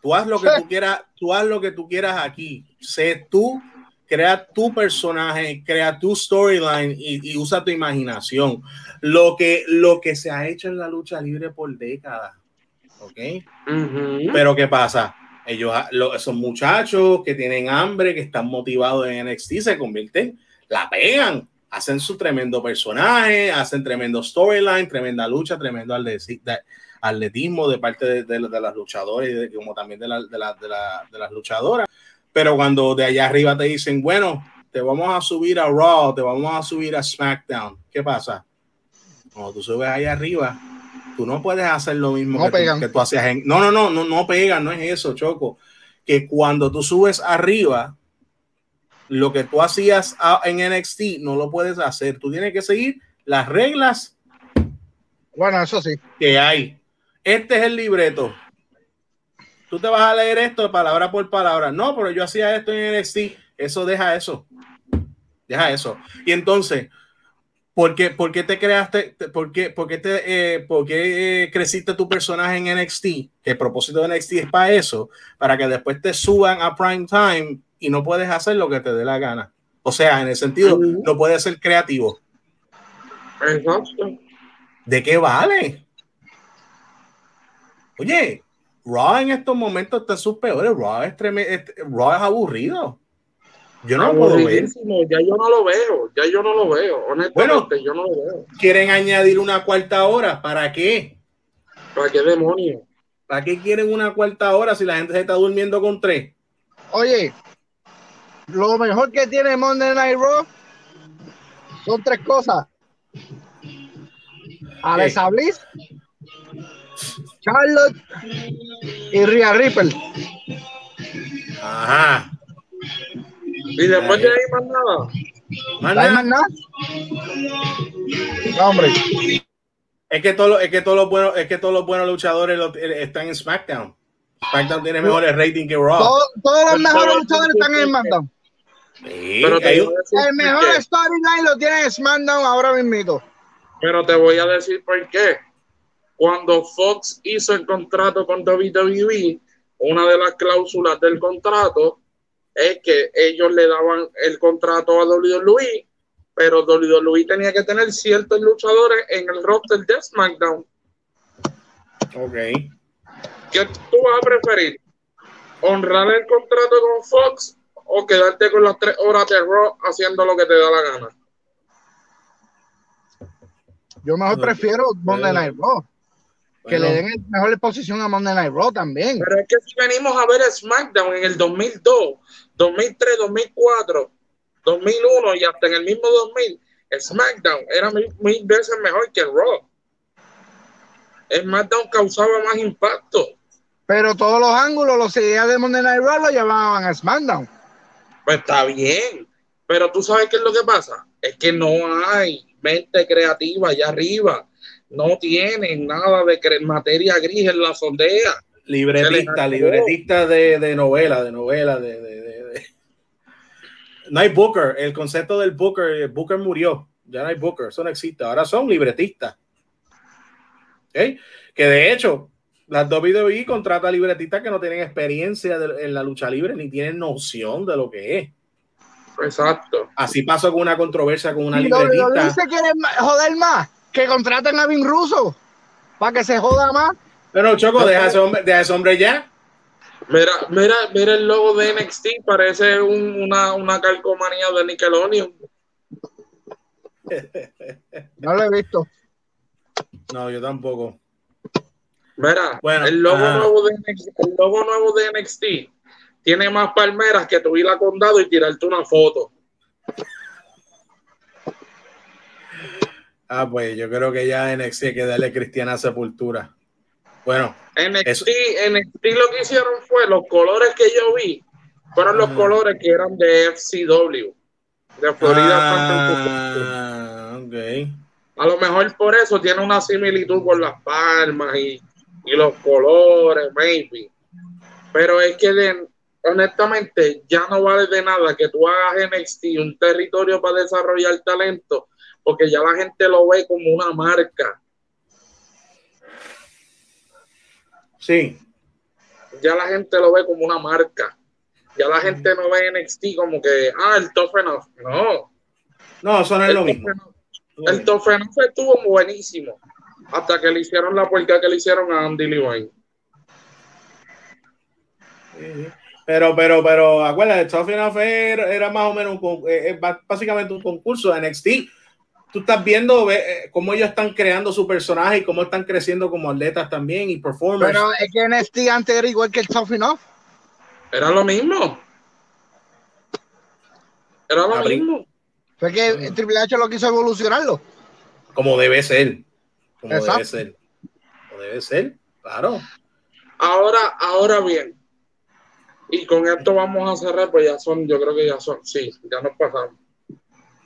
S3: Tú haz lo que tú quieras, tú haz lo que tú quieras aquí. Sé tú, crea tu personaje, crea tu storyline y, usa tu imaginación. Lo que, lo que se ha hecho en la lucha libre por décadas. ¿Ok? Pero ¿qué pasa? Ellos, esos muchachos que tienen hambre, que están motivados en NXT, se convierten, la pegan, hacen su tremendo personaje, hacen tremendo storyline, tremenda lucha, tremendo atletismo de parte de, las luchadores y como también de, de, las luchadoras. Pero cuando de allá arriba te dicen, bueno, te vamos a subir a Raw, te vamos a subir a SmackDown, ¿qué pasa? Cuando tú subes allá arriba, tú no puedes hacer lo mismo que, tú, hacías en... No, no, no, no, no pegan, no es eso, Choco. Que cuando tú subes arriba, lo que tú hacías en NXT no lo puedes hacer. Tú tienes que seguir las reglas.
S2: Bueno, eso sí.
S3: Que hay. Este es el libreto. Tú te vas a leer esto palabra por palabra. No, pero yo hacía esto en NXT. Eso deja eso. Deja eso. Y entonces, ¿Por qué, te creaste, por qué, por qué te, eh, por qué eh, creciste tu personaje en NXT? Que el propósito de NXT es para eso, para que después te suban a prime time y no puedes hacer lo que te dé la gana. O sea, en el sentido, no puedes ser creativo. ¿De qué vale? Oye, Raw en estos momentos está en sus peores. Raw es, Raw es aburrido. Yo no lo puedo ver.
S1: Ya yo no lo veo, ya yo no lo veo. Honestamente, yo no lo veo.
S3: ¿Quieren añadir una cuarta hora? ¿Para qué?
S1: ¿Para qué demonios?
S3: ¿Para qué quieren una cuarta hora si la gente se está durmiendo con tres?
S2: Oye, lo mejor que tiene Monday Night Raw son tres cosas. Alexa Bliss, Charlotte y Rhea Ripple.
S3: Ajá.
S1: Y después de ahí más nada.
S2: ¿Más nada? ¿Más nada? No, hombre.
S3: Es que, todo, es, que todos los buenos, es que todos los buenos luchadores eh, están en SmackDown. SmackDown tiene mejores ratings que Raw.
S2: todos los mejores luchadores están en SmackDown.
S3: Sí, pero
S2: el mejor storyline lo tiene en SmackDown ahora mismo.
S1: Pero te voy a decir por qué. Cuando Fox hizo el contrato con WWE, una de las cláusulas del contrato es que ellos le daban el contrato a WWE, pero WWE tenía que tener ciertos luchadores en el roster de SmackDown.
S3: Ok.
S1: ¿Qué tú vas a preferir? ¿Honrar el contrato con Fox o quedarte con las tres horas de Raw haciendo lo que te da la gana?
S2: Yo mejor prefiero Monday Night Raw que le den mejor exposición a Monday Night Raw también.
S1: Pero es que si venimos a ver SmackDown en el 2002, 2003, 2004, 2001 y hasta en el mismo 2000, SmackDown era mil, veces mejor que Raw. SmackDown causaba más impacto.
S2: Pero todos los ángulos, los ideas de Monday Night Raw lo llevaban a SmackDown.
S1: Pues está bien, pero tú sabes qué es lo que pasa. Es que no hay mente creativa allá arriba no tienen nada de materia gris en la sondea.
S3: Libretista, libretista de, novela, de novela, de, de, No hay Booker, el concepto del Booker, Booker murió, ya no hay Booker, eso no existe, ahora son libretistas. Que de hecho, las WWE contrata libretistas que no tienen experiencia en la lucha libre ni tienen noción de lo que es.
S1: Exacto.
S3: Así pasó con una controversia con una libretista.
S2: se quiere joder más que contraten a Vin Russo para que se joda más.
S3: Pero Choco, deja ese hombre, deja ese hombre ya.
S1: Mira, mira, mira el logo de NXT, parece una, una calcomanía de Nickelodeon.
S2: No lo he visto.
S3: No, yo tampoco.
S1: Mira, el, logo nuevo de NXT, el logo nuevo de NXT tiene más palmeras que tu a condado y tirarte una foto.
S3: Ah, pues yo creo que ya NXT hay que darle cristiana sepultura. Bueno,
S1: NXT,
S3: Eso-
S1: NXT lo que hicieron fue los colores que yo vi fueron los colores que eran de FCW, de Florida.
S3: ah, ok.
S1: A lo mejor por eso tiene una similitud con las palmas y, y los colores, maybe. Pero es que de- honestamente ya no vale de nada que tú hagas NXT un territorio para desarrollar talento, porque ya la gente lo ve como una marca.
S3: Sí,
S1: Ya la gente lo ve como una marca. Ya la gente no ve NXT como que, ah, el Tough Enough. No.
S3: no, eso no es
S1: El
S3: lo mismo.
S1: Enough- El Tough Enough estuvo buenísimo. Hasta que le hicieron la puerca que le hicieron a Andy Levine.
S3: Sí, Pero, pero, pero, acuérdate, Tough Enough era, era más o menos un, eh, eh, básicamente un concurso de NXT. Tú estás viendo eh, cómo ellos están creando su personaje y cómo están creciendo como atletas también y performers.
S2: Pero es que NXT antes era igual que el Tough Enough.
S1: Era lo mismo. Era lo mismo.
S2: Fue que el Triple H lo quiso evolucionarlo.
S3: como debe ser. Como debe ser. Como debe ser, claro.
S1: Ahora, ahora bien. Y con esto vamos a cerrar, pues ya son, yo creo que ya son, sí, ya nos pasamos.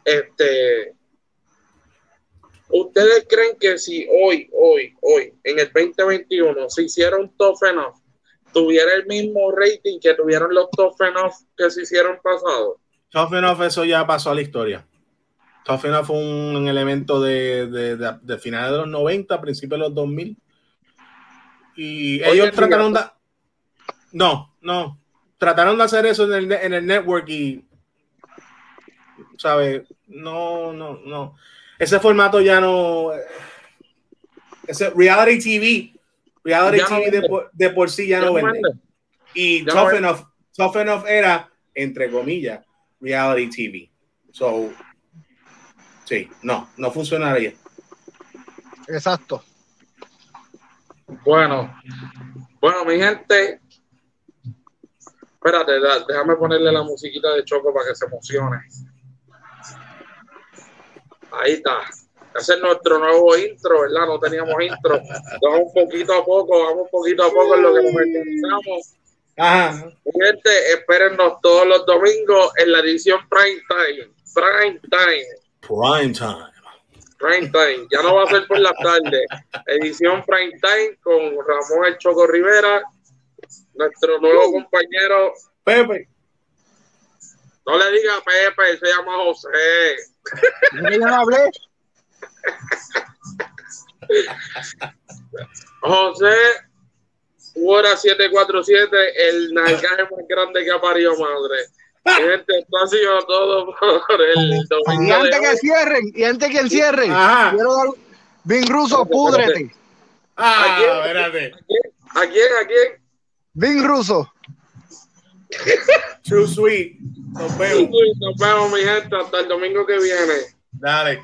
S1: Este, ¿ustedes creen que si hoy, hoy, hoy, en el 2021, se hiciera un Tough Enough, tuviera el mismo rating que tuvieron los Tough Enough que se hicieron pasado?
S3: Tough Enough, eso ya pasó a la historia. Tough Enough fue un, elemento de, de, de, de finales de los 90, principios de los 2000. Y
S1: Hoy
S3: ellos trataron de. No, no. Trataron de hacer eso en el, en el network y. ¿Sabes? No, no, no. Ese formato ya no. Ese reality TV. Reality
S1: Ya no
S3: TV de, por- de por sí ya,
S1: Ya
S3: no
S1: no
S3: vende. Y
S1: Ya
S3: Tough
S1: no
S3: Enough, Tough Enough era, entre comillas, reality TV. So, sí, no, no funcionaría.
S2: Exacto.
S1: Bueno, bueno, mi gente. Espérate, déjame ponerle la musiquita de Choco para que se emocione. Ahí está. Ese es nuestro nuevo intro, ¿verdad? No teníamos intro. Vamos poquito a poco, vamos poquito a poco en lo que nos organizamos.
S3: Ajá.
S1: Gente, espérennos todos los domingos en la edición Prime Time. Prime Time.
S3: Prime time.
S1: Prime Time, ya no va a ser por la tarde. Edición Prime Time con Ramón El Choco Rivera, nuestro nuevo compañero.
S3: Pepe.
S1: No le diga Pepe, se llama José.
S2: Yo ya no hablé.
S1: José Hora 747, el nalgaje más grande que ha parido madre. Mi Gente, esto ha sido todo por el
S2: Y
S1: domingo
S2: antes
S1: de
S2: que
S1: hoy.
S2: cierren, y antes que cierren,
S3: Ajá.
S2: quiero dar. Vin Russo, púdrete.
S3: Ah,
S1: Aquí-
S3: espérate.
S1: ¿A quién? ¿A quién?
S2: Vin Russo.
S3: Too sweet. Nos vemos.
S1: Nos vemos, mi gente, hasta el domingo que viene.
S3: Dale.